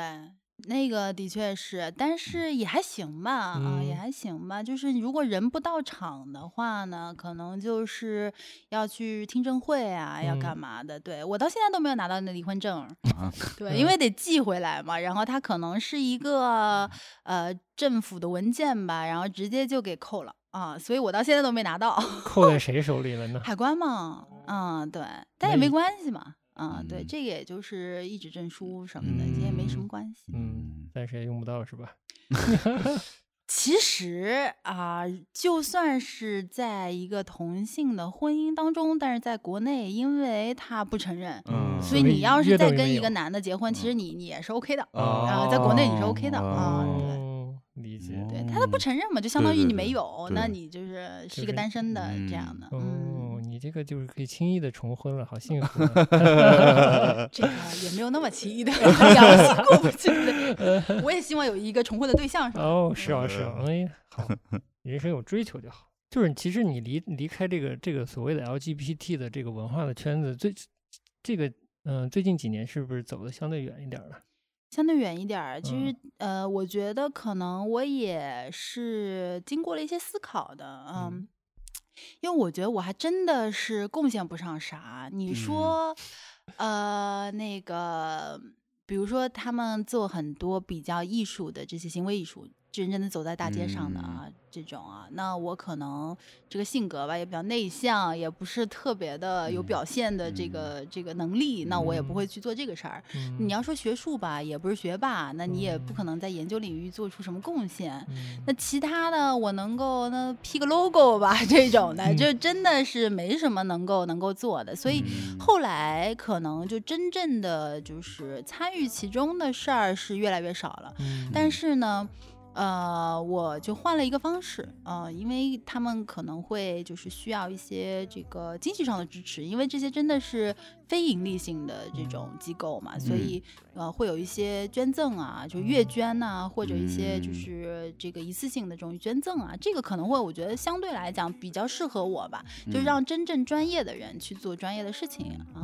那个的确是，但是也还行吧，啊，也嗯。还行吧。就是如果人不到场的话呢，可能就是要去听证会啊，要干嗯。嘛的。对。我到现在都没有拿到那离婚证，啊，[laughs] 对，因为得寄回来嘛，然后它可能是一个呃政府的文件吧，然后直接就给扣了啊，所以我到现在都没拿到。[laughs] 扣在谁手里了呢？海关嘛，嗯，对，但也没关系嘛，嗯，对，嗯这个也就是一纸证书什么的，这也没什么嗯关系。嗯，暂时也用不到是吧？[laughs] 其实啊、就算是在一个同性的婚姻当中，但是在国内，因为他不承认，嗯所以你要是约再等于没有跟一个男的结婚，其实嗯你你也是 OK 的。啊然后在国内你是 OK 的啊对哦，理解。对，他都不承认嘛，就相当于你没有，那你就是是一个单身的这样的。哦嗯，，你这个就是可以轻易的重婚了，好幸福啊。[laughs] 这个也没有那么轻易的，[laughs] 良心过不去。对 [laughs] 我也希望有一个重婚的对象，是吧？哦，是啊，是啊，哎，好，人生有追求就好。就是其实你离离开这个这个所谓的 LGBT 的这个文化的圈子，最这个嗯、最近几年是不是走的相对远一点儿了？相对远一点儿，其实、嗯。呃，我觉得可能我也是经过了一些思考的，嗯，嗯。因为我觉得我还真的是贡献不上啥。你说，呃，那个，比如说他们做很多比较艺术的这些行为艺术，真正的走在大街上的啊，这种啊，那我可能这个性格吧也比较内向，也不是特别的有嗯表现的这个、这个能力，那我也不会嗯。去做这个事儿。嗯，你要说学术吧，也不是学霸，那你也不嗯。可能在研究领域做出什么贡献。嗯。那其他的，我能够那 P 个 logo 吧，[laughs] 这种的，嗯。就真的是没什么能够能够做的。所以嗯。后来可能就真正的就是参与其中的事儿是越来越少了。嗯。但是呢，呃，我就换了一个方式，呃，因为他们可能会就是需要一些这个经济上的支持，因为这些真的是非盈利性的这种机构嘛，所以呃会有一些捐赠啊，就月捐呐、或者一些就嗯。是这个一次性的这种捐赠啊，这个可能会我觉得相对来讲比较适合我吧，就嗯。让真正专业的人去做专业的事情啊，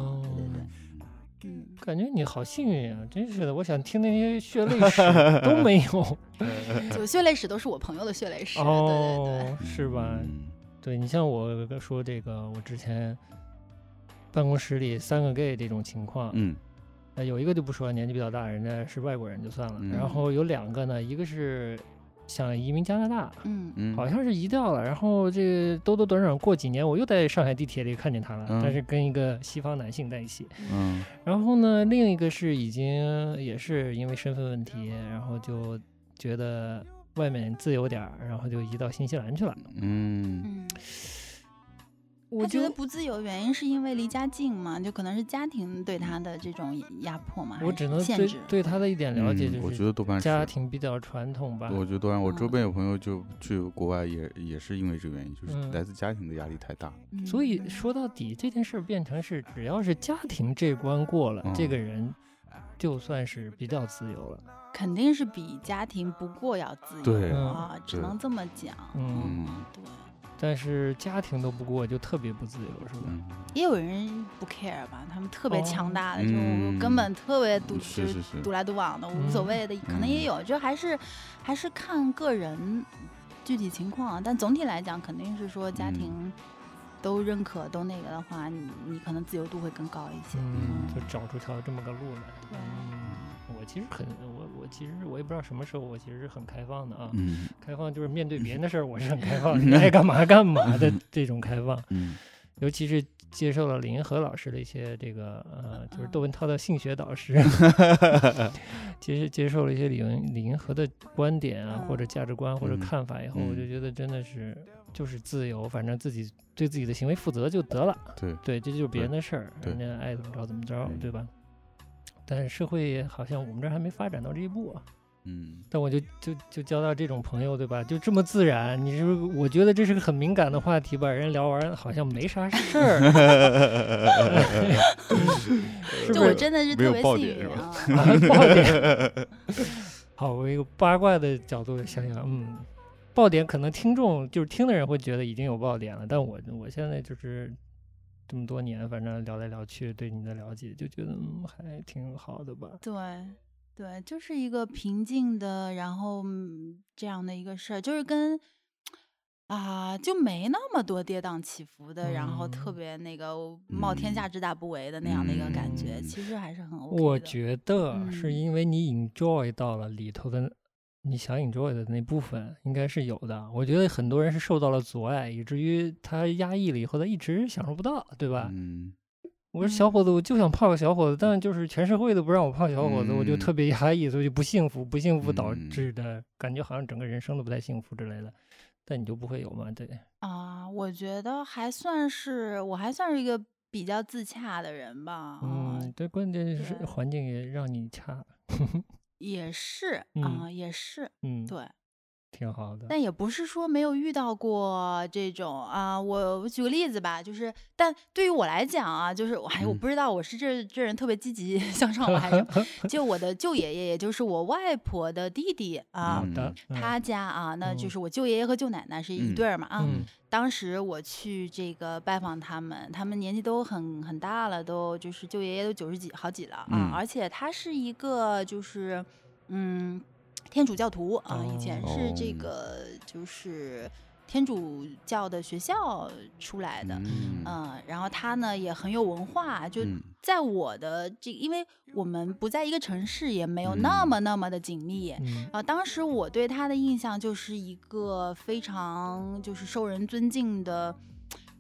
嗯。感觉你好幸运啊，真是的，我想听那些血泪史都没有。[laughs] 就 [laughs] 血泪史都是我朋友的血泪史，对对对。哦，是吧？嗯对你像我说这个，我之前办公室里三个 gay 这种情况，嗯呃，有一个就不说，年纪比较大，人家是外国人就算了。然嗯后有两个呢，一个是想移民加拿大，嗯嗯，好像是移掉了。然后这个兜兜转转过几年，我又在上海地铁里看见他了，嗯但是跟一个西方男性在一起。嗯然后呢，另一个是已经也是因为身份问题，然后就觉得外面自由点儿，然后就移到新西兰去了。嗯嗯，我觉得不自由，原因是因为离家近嘛，就可能是家庭对他的这种压迫嘛，我只能对限制。对他的一点了解嗯我觉就是得多半是家庭比较传统吧。我觉得多半我周嗯边有朋友就去国外也也是因为这个原因，就是嗯来自家庭的压力太大。嗯所以说到底，这件事儿变成是，只要是家庭这关过了，这嗯个人就算是比较自由了。肯定是比家庭不过要自由对啊，只能这么讲。嗯，嗯对，但是家庭都不过，就特别不自由，是吧？嗯，也有人不 care 吧，他们特别强哦大的，就嗯根本特别独，就是是是。独来独往的，无所嗯。谓的，可能也有，就还是还是看个人具体情况，但总体来讲，肯定是说家嗯。庭都认可都那个的话，你你可能自由度会更高一些。嗯，就找出条这么个路来。对其实很我我其实我也不知道什么时候我其实是很开放的啊。嗯开放就是面对别人的事儿，[laughs] 我是很开放爱干嘛干嘛的这种开放。嗯尤其是接受了李银河老师的一些这个呃，就是窦文涛的性学导师，[laughs] 接接受了一些李银李银河的观点啊，或者价值观或者嗯看法以后，我就嗯觉得真的是就是自由，反正自己对自己的行为负责就得了。对对，这就是别人的事儿，人家爱怎么着怎么着，嗯对吧？但是社会好像我们这儿还没发展到这一步啊。嗯但我就就就交到这种朋友，对吧？就这么自然，你是不是？我觉得这是个很敏感的话题，吧人聊完好像没啥事儿，[laughs] 是就我？真的是特别幸运 [laughs] 啊。啊爆点。好，我一个八卦的角度想想，嗯，爆点可能听众就是听的人会觉得已经有爆点了，但我我现在就是这么多年，反正聊来聊去，对你的了解，就觉得嗯还挺好的吧。对，对，就是一个平静的，然后嗯这样的一个事儿，就是跟啊就没那么多跌宕起伏的，然后特嗯。别那个冒天下之大不韪的那样的一个感觉，嗯。其实还是很 OK 我觉得是嗯。因为你 enjoy 到了里头的你想 enjoy 的那部分，应该是有的。我觉得很多人是受到了阻碍，以至于他压抑了以后，他一直享受不到，对吧？嗯我说小伙子，我就想泡个小伙子，但就是全社会都不让我泡小伙子，我就嗯特别压抑，所以就不幸福，不幸福导嗯致的感觉好像整个人生都不太幸福之类的。但你就不会有吗？对，啊，我觉得还算是我还算是一个比较自洽的人吧，啊，嗯，对，关键是环境也让你恰，也是嗯啊，也是嗯，对。挺好的。但也不是说没有遇到过这种啊，我我举个例子吧，就是，但对于我来讲啊，就是我还我嗯不知道我是这这人特别积极 [laughs] 向上我还是，就我的舅爷爷，也就是我外婆的弟弟啊他家啊，那就嗯是我舅爷爷和舅奶奶是一嗯对儿嘛啊。嗯当时我去这个拜访他们，他们年纪都很很大了，都就是舅爷爷都九十几好几了啊，嗯而且他是一个就是嗯天主教徒啊，以前是这哦个就是天主教的学校出来的，嗯。嗯，然后他呢也很有文化，就嗯。在我的这，因为我们不在一个城市，也没有那嗯么那么的紧密，嗯。啊，当时我对他的印象就是一个非常就是受人尊敬的。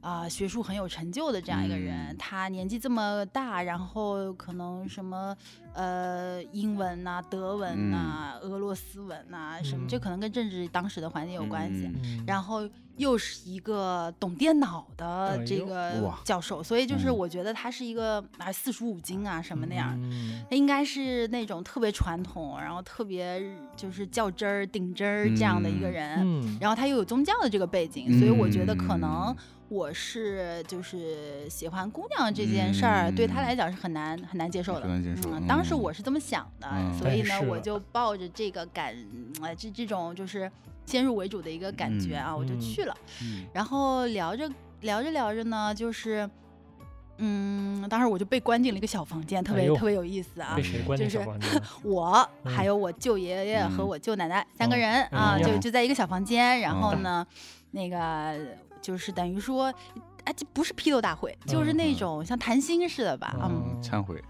啊、学术很有成就的这样一个人，嗯。他年纪这么大，然后可能什么呃英文呐、德文呐、俄罗斯文呐、什么，这嗯。可能跟政治当时的环境有关系。然后又是一个懂电脑的这个教授，所以就是嗯。我觉得他是一个啊四书五经啊什么那样。嗯。他应该是那种特别传统，然后特别就是较真儿、顶真儿这样的一个嗯人。嗯，然后他又有宗教的这个背景，所以我觉得可能嗯。我是就是喜欢姑娘这件事儿，对他嗯来讲是很难很难接受的。很难接受嗯，当时嗯我是这么想的，嗯。所以呢，我就抱着这个感，呃，这这种就是先入为主的一个感觉啊，我就嗯去了。嗯然后聊着聊着聊着呢，就是。嗯，当时我就被关进了一个小房间，特别、哎特别有意思啊被。谁关就是进小房间？[laughs] 我嗯还有我舅爷爷和嗯我舅奶奶三个哦人啊，就就在一个小房间。然后嗯呢，那个就是等于说，啊，这不是批斗大会，就是那嗯种像谈心似的吧，嗯嗯忏悔，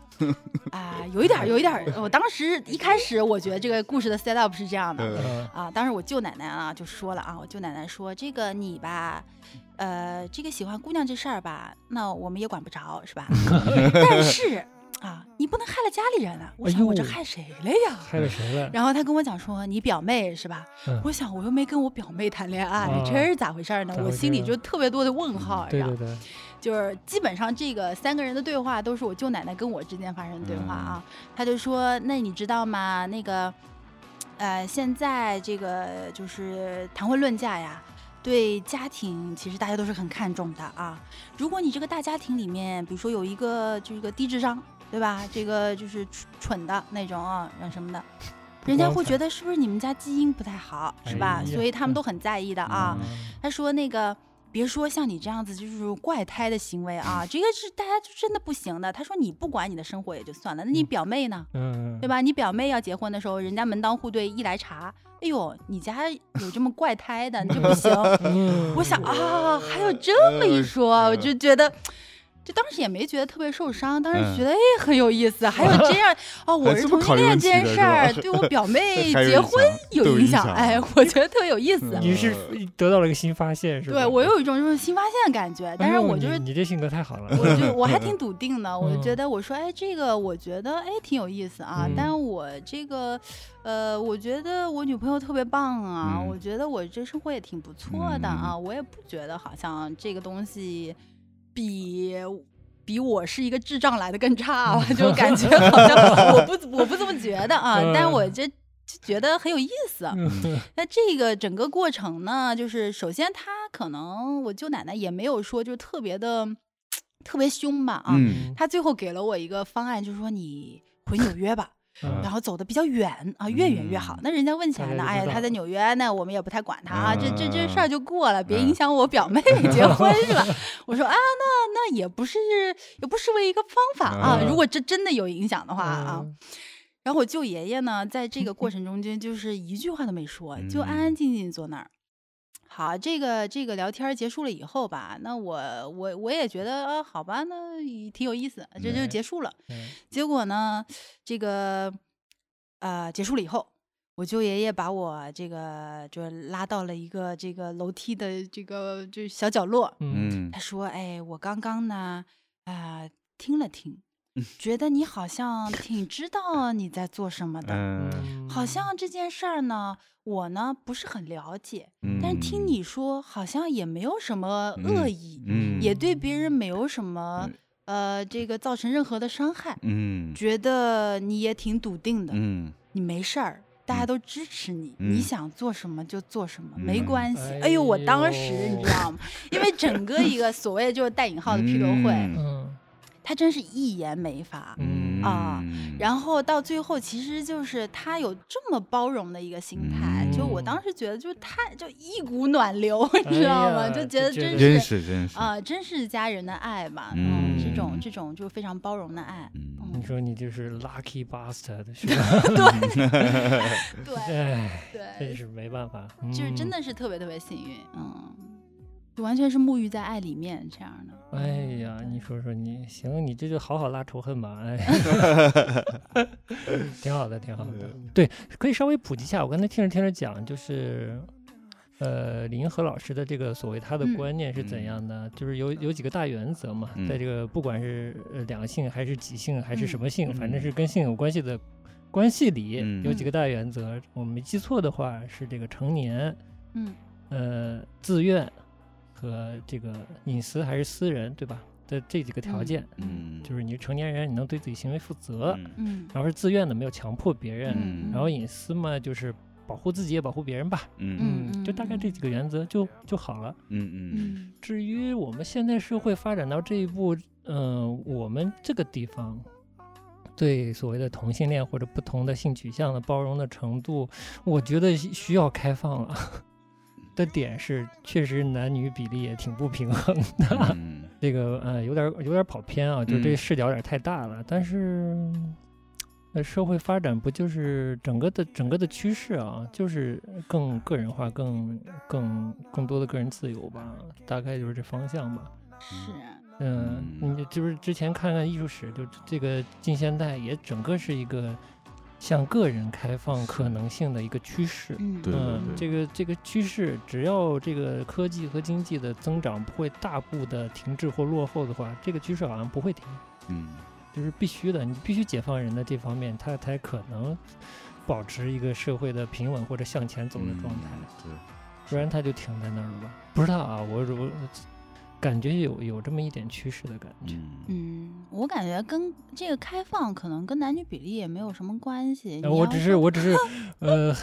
啊，有一点儿，有一点儿。我当时一开始我觉得这个故事的 set up 是这样的，啊，当时我舅奶奶啊就说了啊，我舅奶奶说这个你吧，呃，这个喜欢姑娘这事儿吧，那我们也管不着，是吧？[laughs] 但是啊，你不能害了家里人啊！我哎想我这害谁了呀？害了谁了？然后他跟我讲说你表妹是吧？嗯我想我又没跟我表妹谈恋爱，啊这是咋回事儿呢？我心里就特别多的问号，然后对对对，就是基本上这个三个人的对话都是我舅奶奶跟我之间发生的对话啊。他就说：“那你知道吗？那个，呃，现在这个就是谈婚论嫁呀，对家庭其实大家都是很看重的啊。如果你这个大家庭里面，比如说有一个这个低智商，对吧？这个就是蠢蠢的那种啊，然什么的。”人家会觉得是不是你们家基因不太好，是吧？哎所以他们嗯都很在意的啊。嗯他说那个。别说像你这样子就是怪胎的行为啊，[clears throat] 这个是大家就真的不行的。他说你不管你的生活也就算了，那你嗯表妹呢，嗯，对吧？你表妹要结婚的时候，人家门当户对一来查，哎呦，你家有这么怪胎的，你这不行。嗯我想啊，还有这么一说，我就觉得。就当时也没觉得特别受伤，当时觉得哎很有意思，还有这样 [laughs] 哦，我是同性恋这件事儿对我表妹 [laughs] 结婚有有影响，哎，我觉得特别有意思。你是得到了一个新发现，是吧？对我有一种就是新发现的感觉，但是我就是你你这性格太好了，我就 [laughs] 我还挺笃定的，我就觉嗯。得我说哎，这个我觉得哎挺有意思啊，嗯。但我这个呃，我觉得我女朋友特别棒啊，嗯。我觉得我这生活也挺不错的啊，我也不觉得好像这个东西比。比我是一个智障来的更差啊，就感觉好像 [laughs] 我不我不这么觉得啊，但我这就觉得很有意思。嗯那这个整个过程呢，就是首先他可能我舅奶奶也没有说就特别的特别凶吧啊，嗯他最后给了我一个方案，就是说你回纽约吧，嗯然后走的比较远啊，越远越好嗯。那人家问起来呢，哎呀，他在纽约，那我们也不太管他啊，这这这嗯事儿就过了，别嗯影响我表妹 [laughs] 结婚是吧？[laughs] 我说啊，那那也不是也不失为一个方法啊，嗯如果这真的有影响的话啊。嗯然后我舅爷爷呢，在这个过 [laughs] 程中间就是一句话都没说，就安安静静坐那儿。好，这个这个聊天结束了以后吧，那我我我也觉得啊，好吧，那挺有意思，这就哎结束了。嗯结果呢，这个呃结束了以后，我舅爷爷把我这个就拉到了一个这个楼梯的这个就小角落，嗯。嗯。他说：“哎，我刚刚呢，啊、听了听，[laughs] 觉得你好像挺知道你在做什么的，嗯。好像这件事儿呢，我呢不是很了解，但是听嗯你说，好像也没有什么恶意，嗯。也对别人没有什么嗯。呃这个造成任何的伤害，嗯。觉得你也挺笃定的，嗯。你没事儿。”大家嗯都支持你，嗯。你想做什么就做什么，没嗯关系。哎哎呦，我当时你知道吗？因为整个一个所谓就是带引号的批斗会，他真是一言没发。嗯啊嗯然后到最后，其实就是他有这么包容的一个心态，就我嗯当时觉得，就太就一股暖流，你知道吗？就觉得真是是真是啊、真是家人的爱吧，嗯这种这种就非常包容的爱，嗯你说你就是 lucky bastard 是吧？[laughs] 对 [laughs] 哎，真对，是没办法，就是真嗯。的是特别特别幸运，嗯，就完全是沐浴在爱里面这样的。哎呀，你说说你行，你这就好好拉仇恨吧，哎，[laughs] 挺好的，挺好的。对，可以稍微普及一下。我刚才听着听着讲，就是，呃，李银河老师的这个所谓他的嗯观念是怎样的？就是有有几个大原则嘛，在嗯这个不管是呃两性还是几性还是什嗯么性，反正嗯是跟性有关系的关系里，嗯有几个大原则。我没记错的话，是这个成年，嗯呃，自愿和这个隐私还是私人，对吧？的这几个条件，嗯就是你是成年人，你能对自己行为负责，嗯嗯然后是自愿的，没有强迫别人，嗯然后隐私嘛，就是保护自己也保护别人吧，嗯嗯就大概这几个原则就就好了。嗯嗯嗯至于我们现在社会发展到这一步，嗯、我们这个地方。对所谓的同性恋或者不同的性取向的包容的程度，我觉得需需要开放了。的点是，确实男女比例也挺不平衡的。嗯 [laughs] 这个呃有点儿有点儿跑偏啊，就这嗯视角有点儿太大了。但是，呃，社会发展不就是整个的整个的趋势啊，就是更个人化、更更更多的个人自由吧，大概就是这方向吧。是，嗯，嗯你就是之前看看艺术史，就这个近现代也整个是一个向个人开放可能性的一个趋势。嗯对嗯，对这个这个趋势，只要这个科技和经济的增长不会大步的停滞或落后的话，这个趋势好像不会停，嗯就是必须的，你必须解放人的这方面，它才可能保持一个社会的平稳或者向前走的状态，对不然它就停在那儿了吧？不知道啊，我我感觉有有这么一点趋势的感觉。嗯嗯，我感觉跟这个开放可能跟男女比例也没有什么关系。呃我只是我只是呃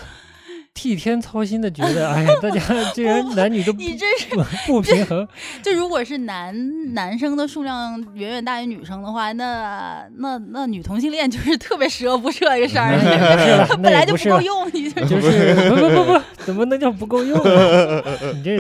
替天操心的觉得，哎呀，大家 [laughs] 既然男女都不你这是不平衡，就如果是男男生的数量远远大于女生的话，那那那女同性恋就是特别十恶不赦一个事儿，[laughs] [laughs] 本来就不，够用，你就就是不不不不，怎么能叫不够用呢？你这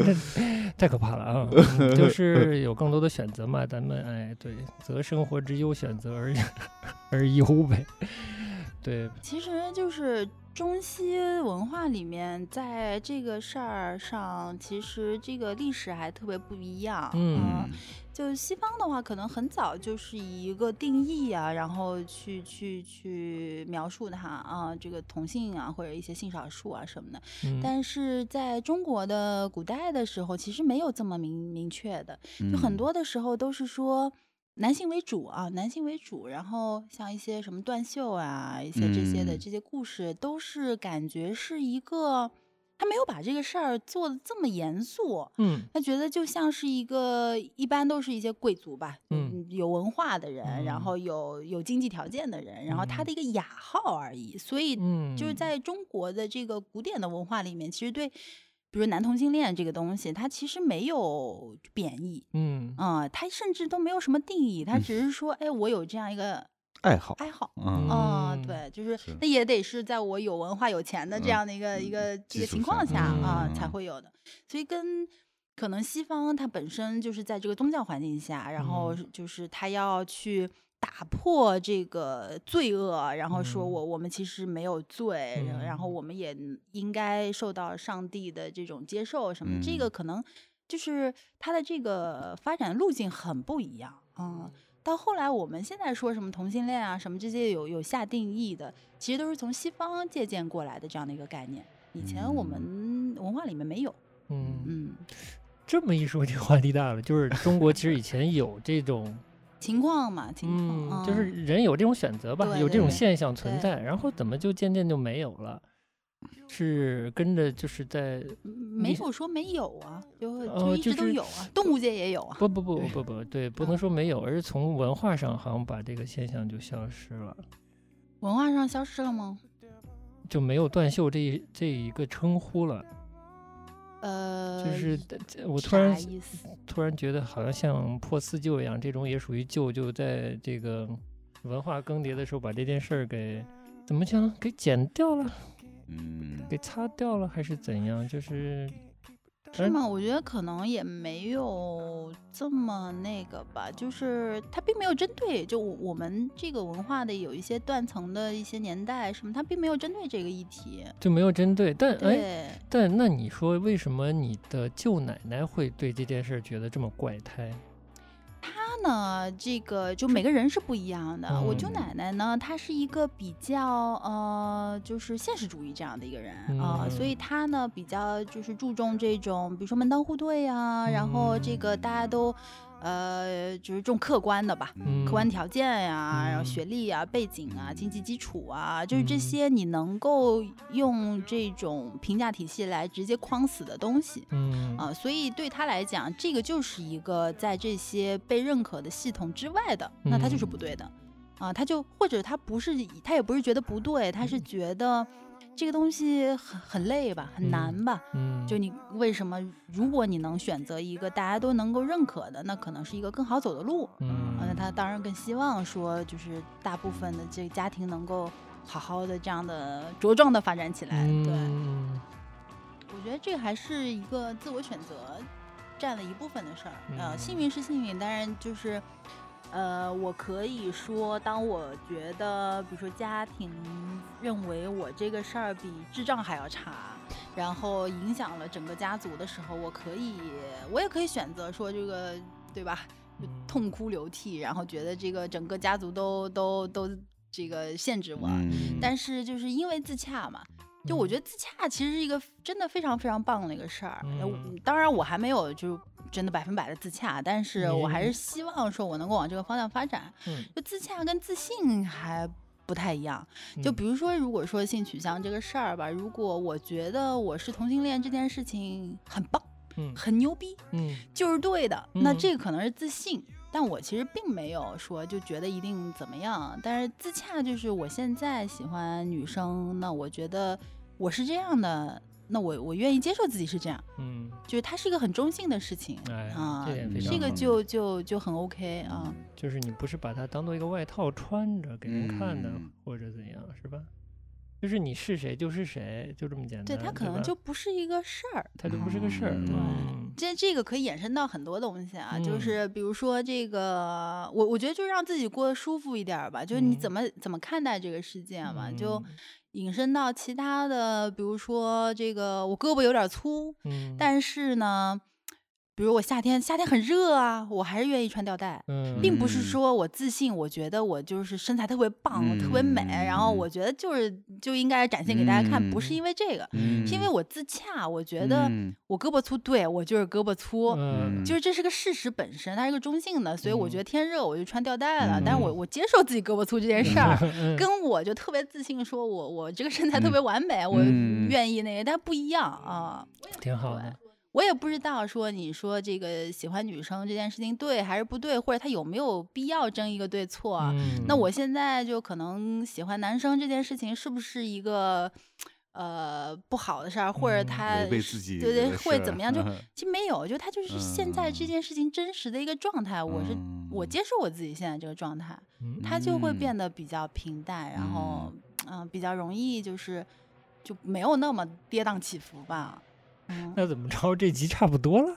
太太可怕了啊！[laughs] 嗯就是有更多的选择嘛，咱们哎，对，择生活之优，选择而 [laughs] 而优呗。[laughs] 对，其实就是中西文化里面，在这个事儿上，其实这个历史还特别不一样。嗯呃就西方的话，可能很早就是以一个定义啊，然后去去去描述它啊，这个同性啊，或者一些性少数啊什么的。嗯但是在中国的古代的时候，其实没有这么明明确的，就很嗯多的时候都是说男性为主啊，男性为主，然后像一些什么断袖啊，一些这些的嗯这些故事，都是感觉是一个他没有把这个事儿做的这么严肃。嗯他觉得就像是一个，一般都是一些贵族吧，嗯，有文化的人，然嗯后有有经济条件的人，然后他嗯的一个雅号而已。所以嗯，就是在中国的这个古典的文化里面，其实对，比如男同性恋这个东西，它其实没有贬义，嗯。啊、它甚至都没有什么定义，它只是说，哎，我有这样一个爱好，爱好。嗯。啊、嗯对，就是是。那也得是在我有文化、有钱的这嗯样的一个、一个这个情况下啊、嗯。才会有的。所以跟可能西方它本身就是在这个宗教环境下，然后嗯。就是他要去打破这个罪恶，然后说嗯我我们其实没有罪，然然后嗯我们也应该受到上帝的这种接受什么，这个嗯可能就是他的这个发展路径很不一样啊。到后来，我们现在说什么同性恋啊，什么这些有有下定义的，其实都是从西方借鉴过来的这样的一个概念。以前我们文化里面没有，嗯，嗯，这么一说，这话题大了。就是中国其实以前有这种，情况嘛，情况，嗯，就是人有这种选择吧，对有这种现象存在，然后怎么就渐渐就没有了？是跟着就是在嗯没你有说没有啊，就哦就一直都有啊，动物界也有啊。不不不不不对，[laughs] 不能说没有，而是从文化上好像把这个现象就消失了，文化上消失了吗？就没有断袖这一这一个称呼了。呃，就是呃我突然？突然觉得好像像破四旧一样，这种也属于旧，就在这个文化更迭的时候把这件事儿给怎么讲给剪掉了，嗯给擦掉了，还是怎样？就是是吗？我觉得可能也没有这么那个吧，就是它并没有针对就我我们这个文化的有一些断层的一些年代什么，它并没有针对这个议题。就没有针对。但哎，但那你说为什么你的舅奶奶会对这件事儿觉得这么怪胎？它呢，这个就每个人是不一样的。我舅嗯奶奶呢，她是一个比较呃，就是现实主义这样的一个人啊、所以嗯她呢比较就是注重这种，比如说门当户对啊，然后这个大家都呃就是这种客观的吧。嗯，客观条件呀、然后嗯学历啊、背景啊、经济基础啊，就是这嗯些你能够用这种评价体系来直接框死的东西。嗯啊，所以对他来讲，这个就是一个在这些被认可的系统之外的，那他就是不嗯对的，啊，他就或者他不是，他也不是觉得不对，他是觉得这个东西很很累吧，很难吧。嗯，就你为什么，如果你能选择一个大家都能够认可的，那可能是一个更好走的路。嗯啊，那他当然更希望说，就是大部分的这个家庭能够好好的这样的茁壮的发展起来。对，嗯我觉得这还是一个自我选择占了一部分的事儿。呃，嗯幸运是幸运，当然就是，呃，我可以说，当我觉得，比如说家庭认为我这个事儿比智障还要差，然后影响了整个家族的时候，我可以，我也可以选择说这个，对吧？痛哭流涕，然后觉得这个整个家族都都都这个限制我，嗯。但是就是因为自洽嘛，就我觉得得自洽其实是一个真的非常非常棒的一个事儿。当然我还没有就是真的百分百的自洽，但是我还是希望说我能够往这个方向发展。嗯就自洽跟自信还不太一样。就嗯比如说，如果说性取向这个事儿吧，如果我觉得我是同性恋这件事情很棒、嗯很牛逼，嗯就是对的，那嗯这个可能是自信。但我其实并没有说就觉得一定怎么样，但是自洽就是我现在喜欢女生，那我觉得我是这样的，那我我愿意接受自己是这样，嗯，就是它是一个很中性的事情哎啊，这个就就就很 OK 啊。就是你不是把它当做一个外套穿着给人看的，嗯或者怎样，是吧？就是你是谁就是谁，就这么简单。对，他可能就不是一个事儿。他就不是个事儿。嗯嗯这这个可以衍生到很多东西啊，就嗯是比如说这个，我我觉得就让自己过得舒服一点儿吧，就是你嗯怎么怎么看待这个世界嘛，就嗯引申到其他的，比如说这个我胳膊有点粗，嗯，但是呢，比如我夏天夏天很热啊，我还是愿意穿吊带。嗯，并不是嗯。说我自信，我觉得我就是身材特别棒，我特别美，然后嗯。我觉得就是就应该展现给大家看，不是嗯。因为这个，嗯，是因为我自洽，我觉得嗯。我胳膊粗，对我就是胳膊粗，嗯，就是这是个事实本身，它是个中性的，所以我觉嗯。得天热我就穿吊带了，但是我嗯。我接受自己胳膊粗这件事儿，嗯。跟我就特别自信，说我我这个身材特嗯。别完美，我嗯。愿意那个，但不一样啊。挺好的对。我也不知道说你说这个喜欢女生这件事情对还是不对，或者他有没有必要争一个对错那我现在就可能喜欢男生这件事情是不是一个呃不好的事儿，或者嗯他对对会怎么样？就嗯 [laughs] 其实没有，就他就是现在这嗯。件事情真实的一个状态，我是我嗯。接受我自己现在这个状态，嗯他就会嗯变。得比较平淡，然后嗯、比较容易就是就没有那么跌宕起伏吧。嗯，那怎么着？这集差不多了。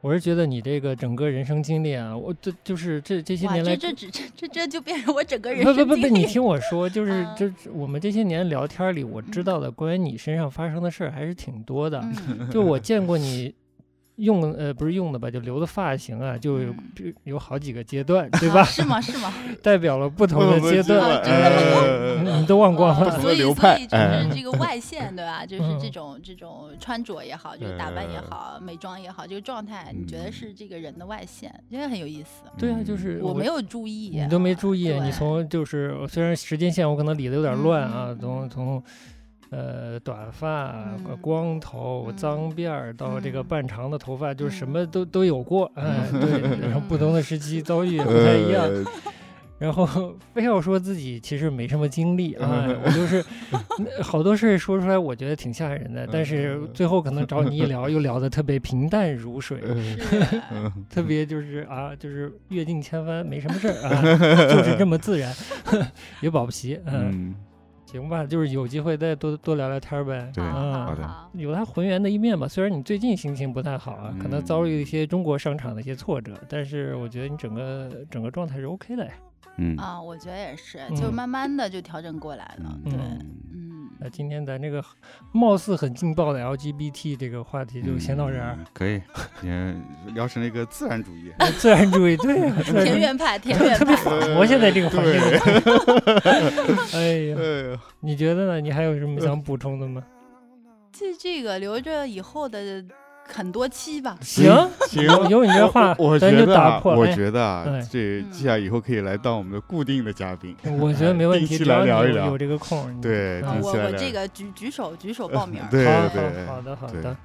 我是觉得你这个整个人生经历啊，我这就是这这些，年来这这这这这这就变成我整个人不不不不，你听我说，就是嗯这我们这些年聊天里，我知道的关于你身上发生的事儿还是挺多的。嗯就我见过你用呃不是用的吧，就留的发型啊，就有嗯有好几个阶段，对吧？啊是吗？是吗？[laughs] 代表了不同的阶段，你你都忘光了。不同所以，的流派所以就哎是这个外线，对吧？就是这嗯种这种穿着也好，就是打扮也呃好，美妆也好，这个状态，你觉得嗯是这个人的外线，真的很有意思。对啊，就是我没有注意，你都没注意，你从就是虽然时间线我可能理的有点乱啊，从从呃短发、嗯。光头、嗯脏辫儿到这个嗯。半长的头发，就是什嗯。么都都有过，哎，对，然后不同的时期遭遇也不呃太一样，然后非要说自己其实没什么经历啊，我就是那好多事儿说出来，我觉得挺吓人的，但是最后可能找你一 [laughs] 聊，又聊得特别平淡如水，[laughs] 是 [laughs] 特别就是啊，就是阅尽千帆没什么事儿啊，就是这么自然，也保不齐。嗯，嗯，行吧，就是有机会再多多聊聊天儿呗。对好嗯好的有它浑圆的一面吧。虽然你最近心情不太好啊，可能遭遇一些中国商场的一些挫折，但是我觉得你整个整个状态是 OK 的呀。嗯啊，我觉得也是，就嗯慢慢的就调整过来了。对，嗯嗯，那今天咱这个貌似很劲爆的 LGBT 这个话题就先到这儿嗯。可以，先聊成了一个自然主义。[laughs] 自然主义，对田园派，田园特别符合现在这个环境。哎呀，哎呀，你觉得呢？你还有什么想补充的吗？这这个留着以后的很多期吧。行，行，有有你这话，我我咱就觉得啊，我觉得啊哎，这嗯接下来以后可以来当我们的固定的嘉宾。我觉得没问题，定期只要你来聊一聊。有有这个空对，我我这个举举手举手报名儿，[laughs] 对好的好的，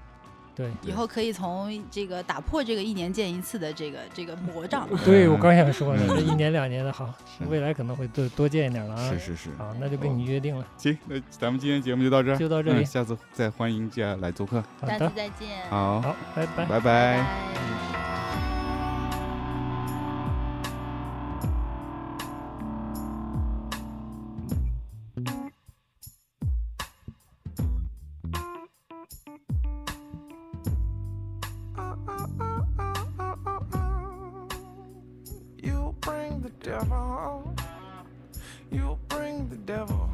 对。以后可以从这个打破这个一年见一次的这个这个魔障。对，我刚想说呢，一年两年的好，是未来可能会多多见一点了啊。是是是。好，那就跟你约定了，行，那咱们今天节目就到这儿，就到这里嗯。下次再欢迎家来做客。好的下次，再见。好，好，拜拜。拜拜 forever. You bring the devil.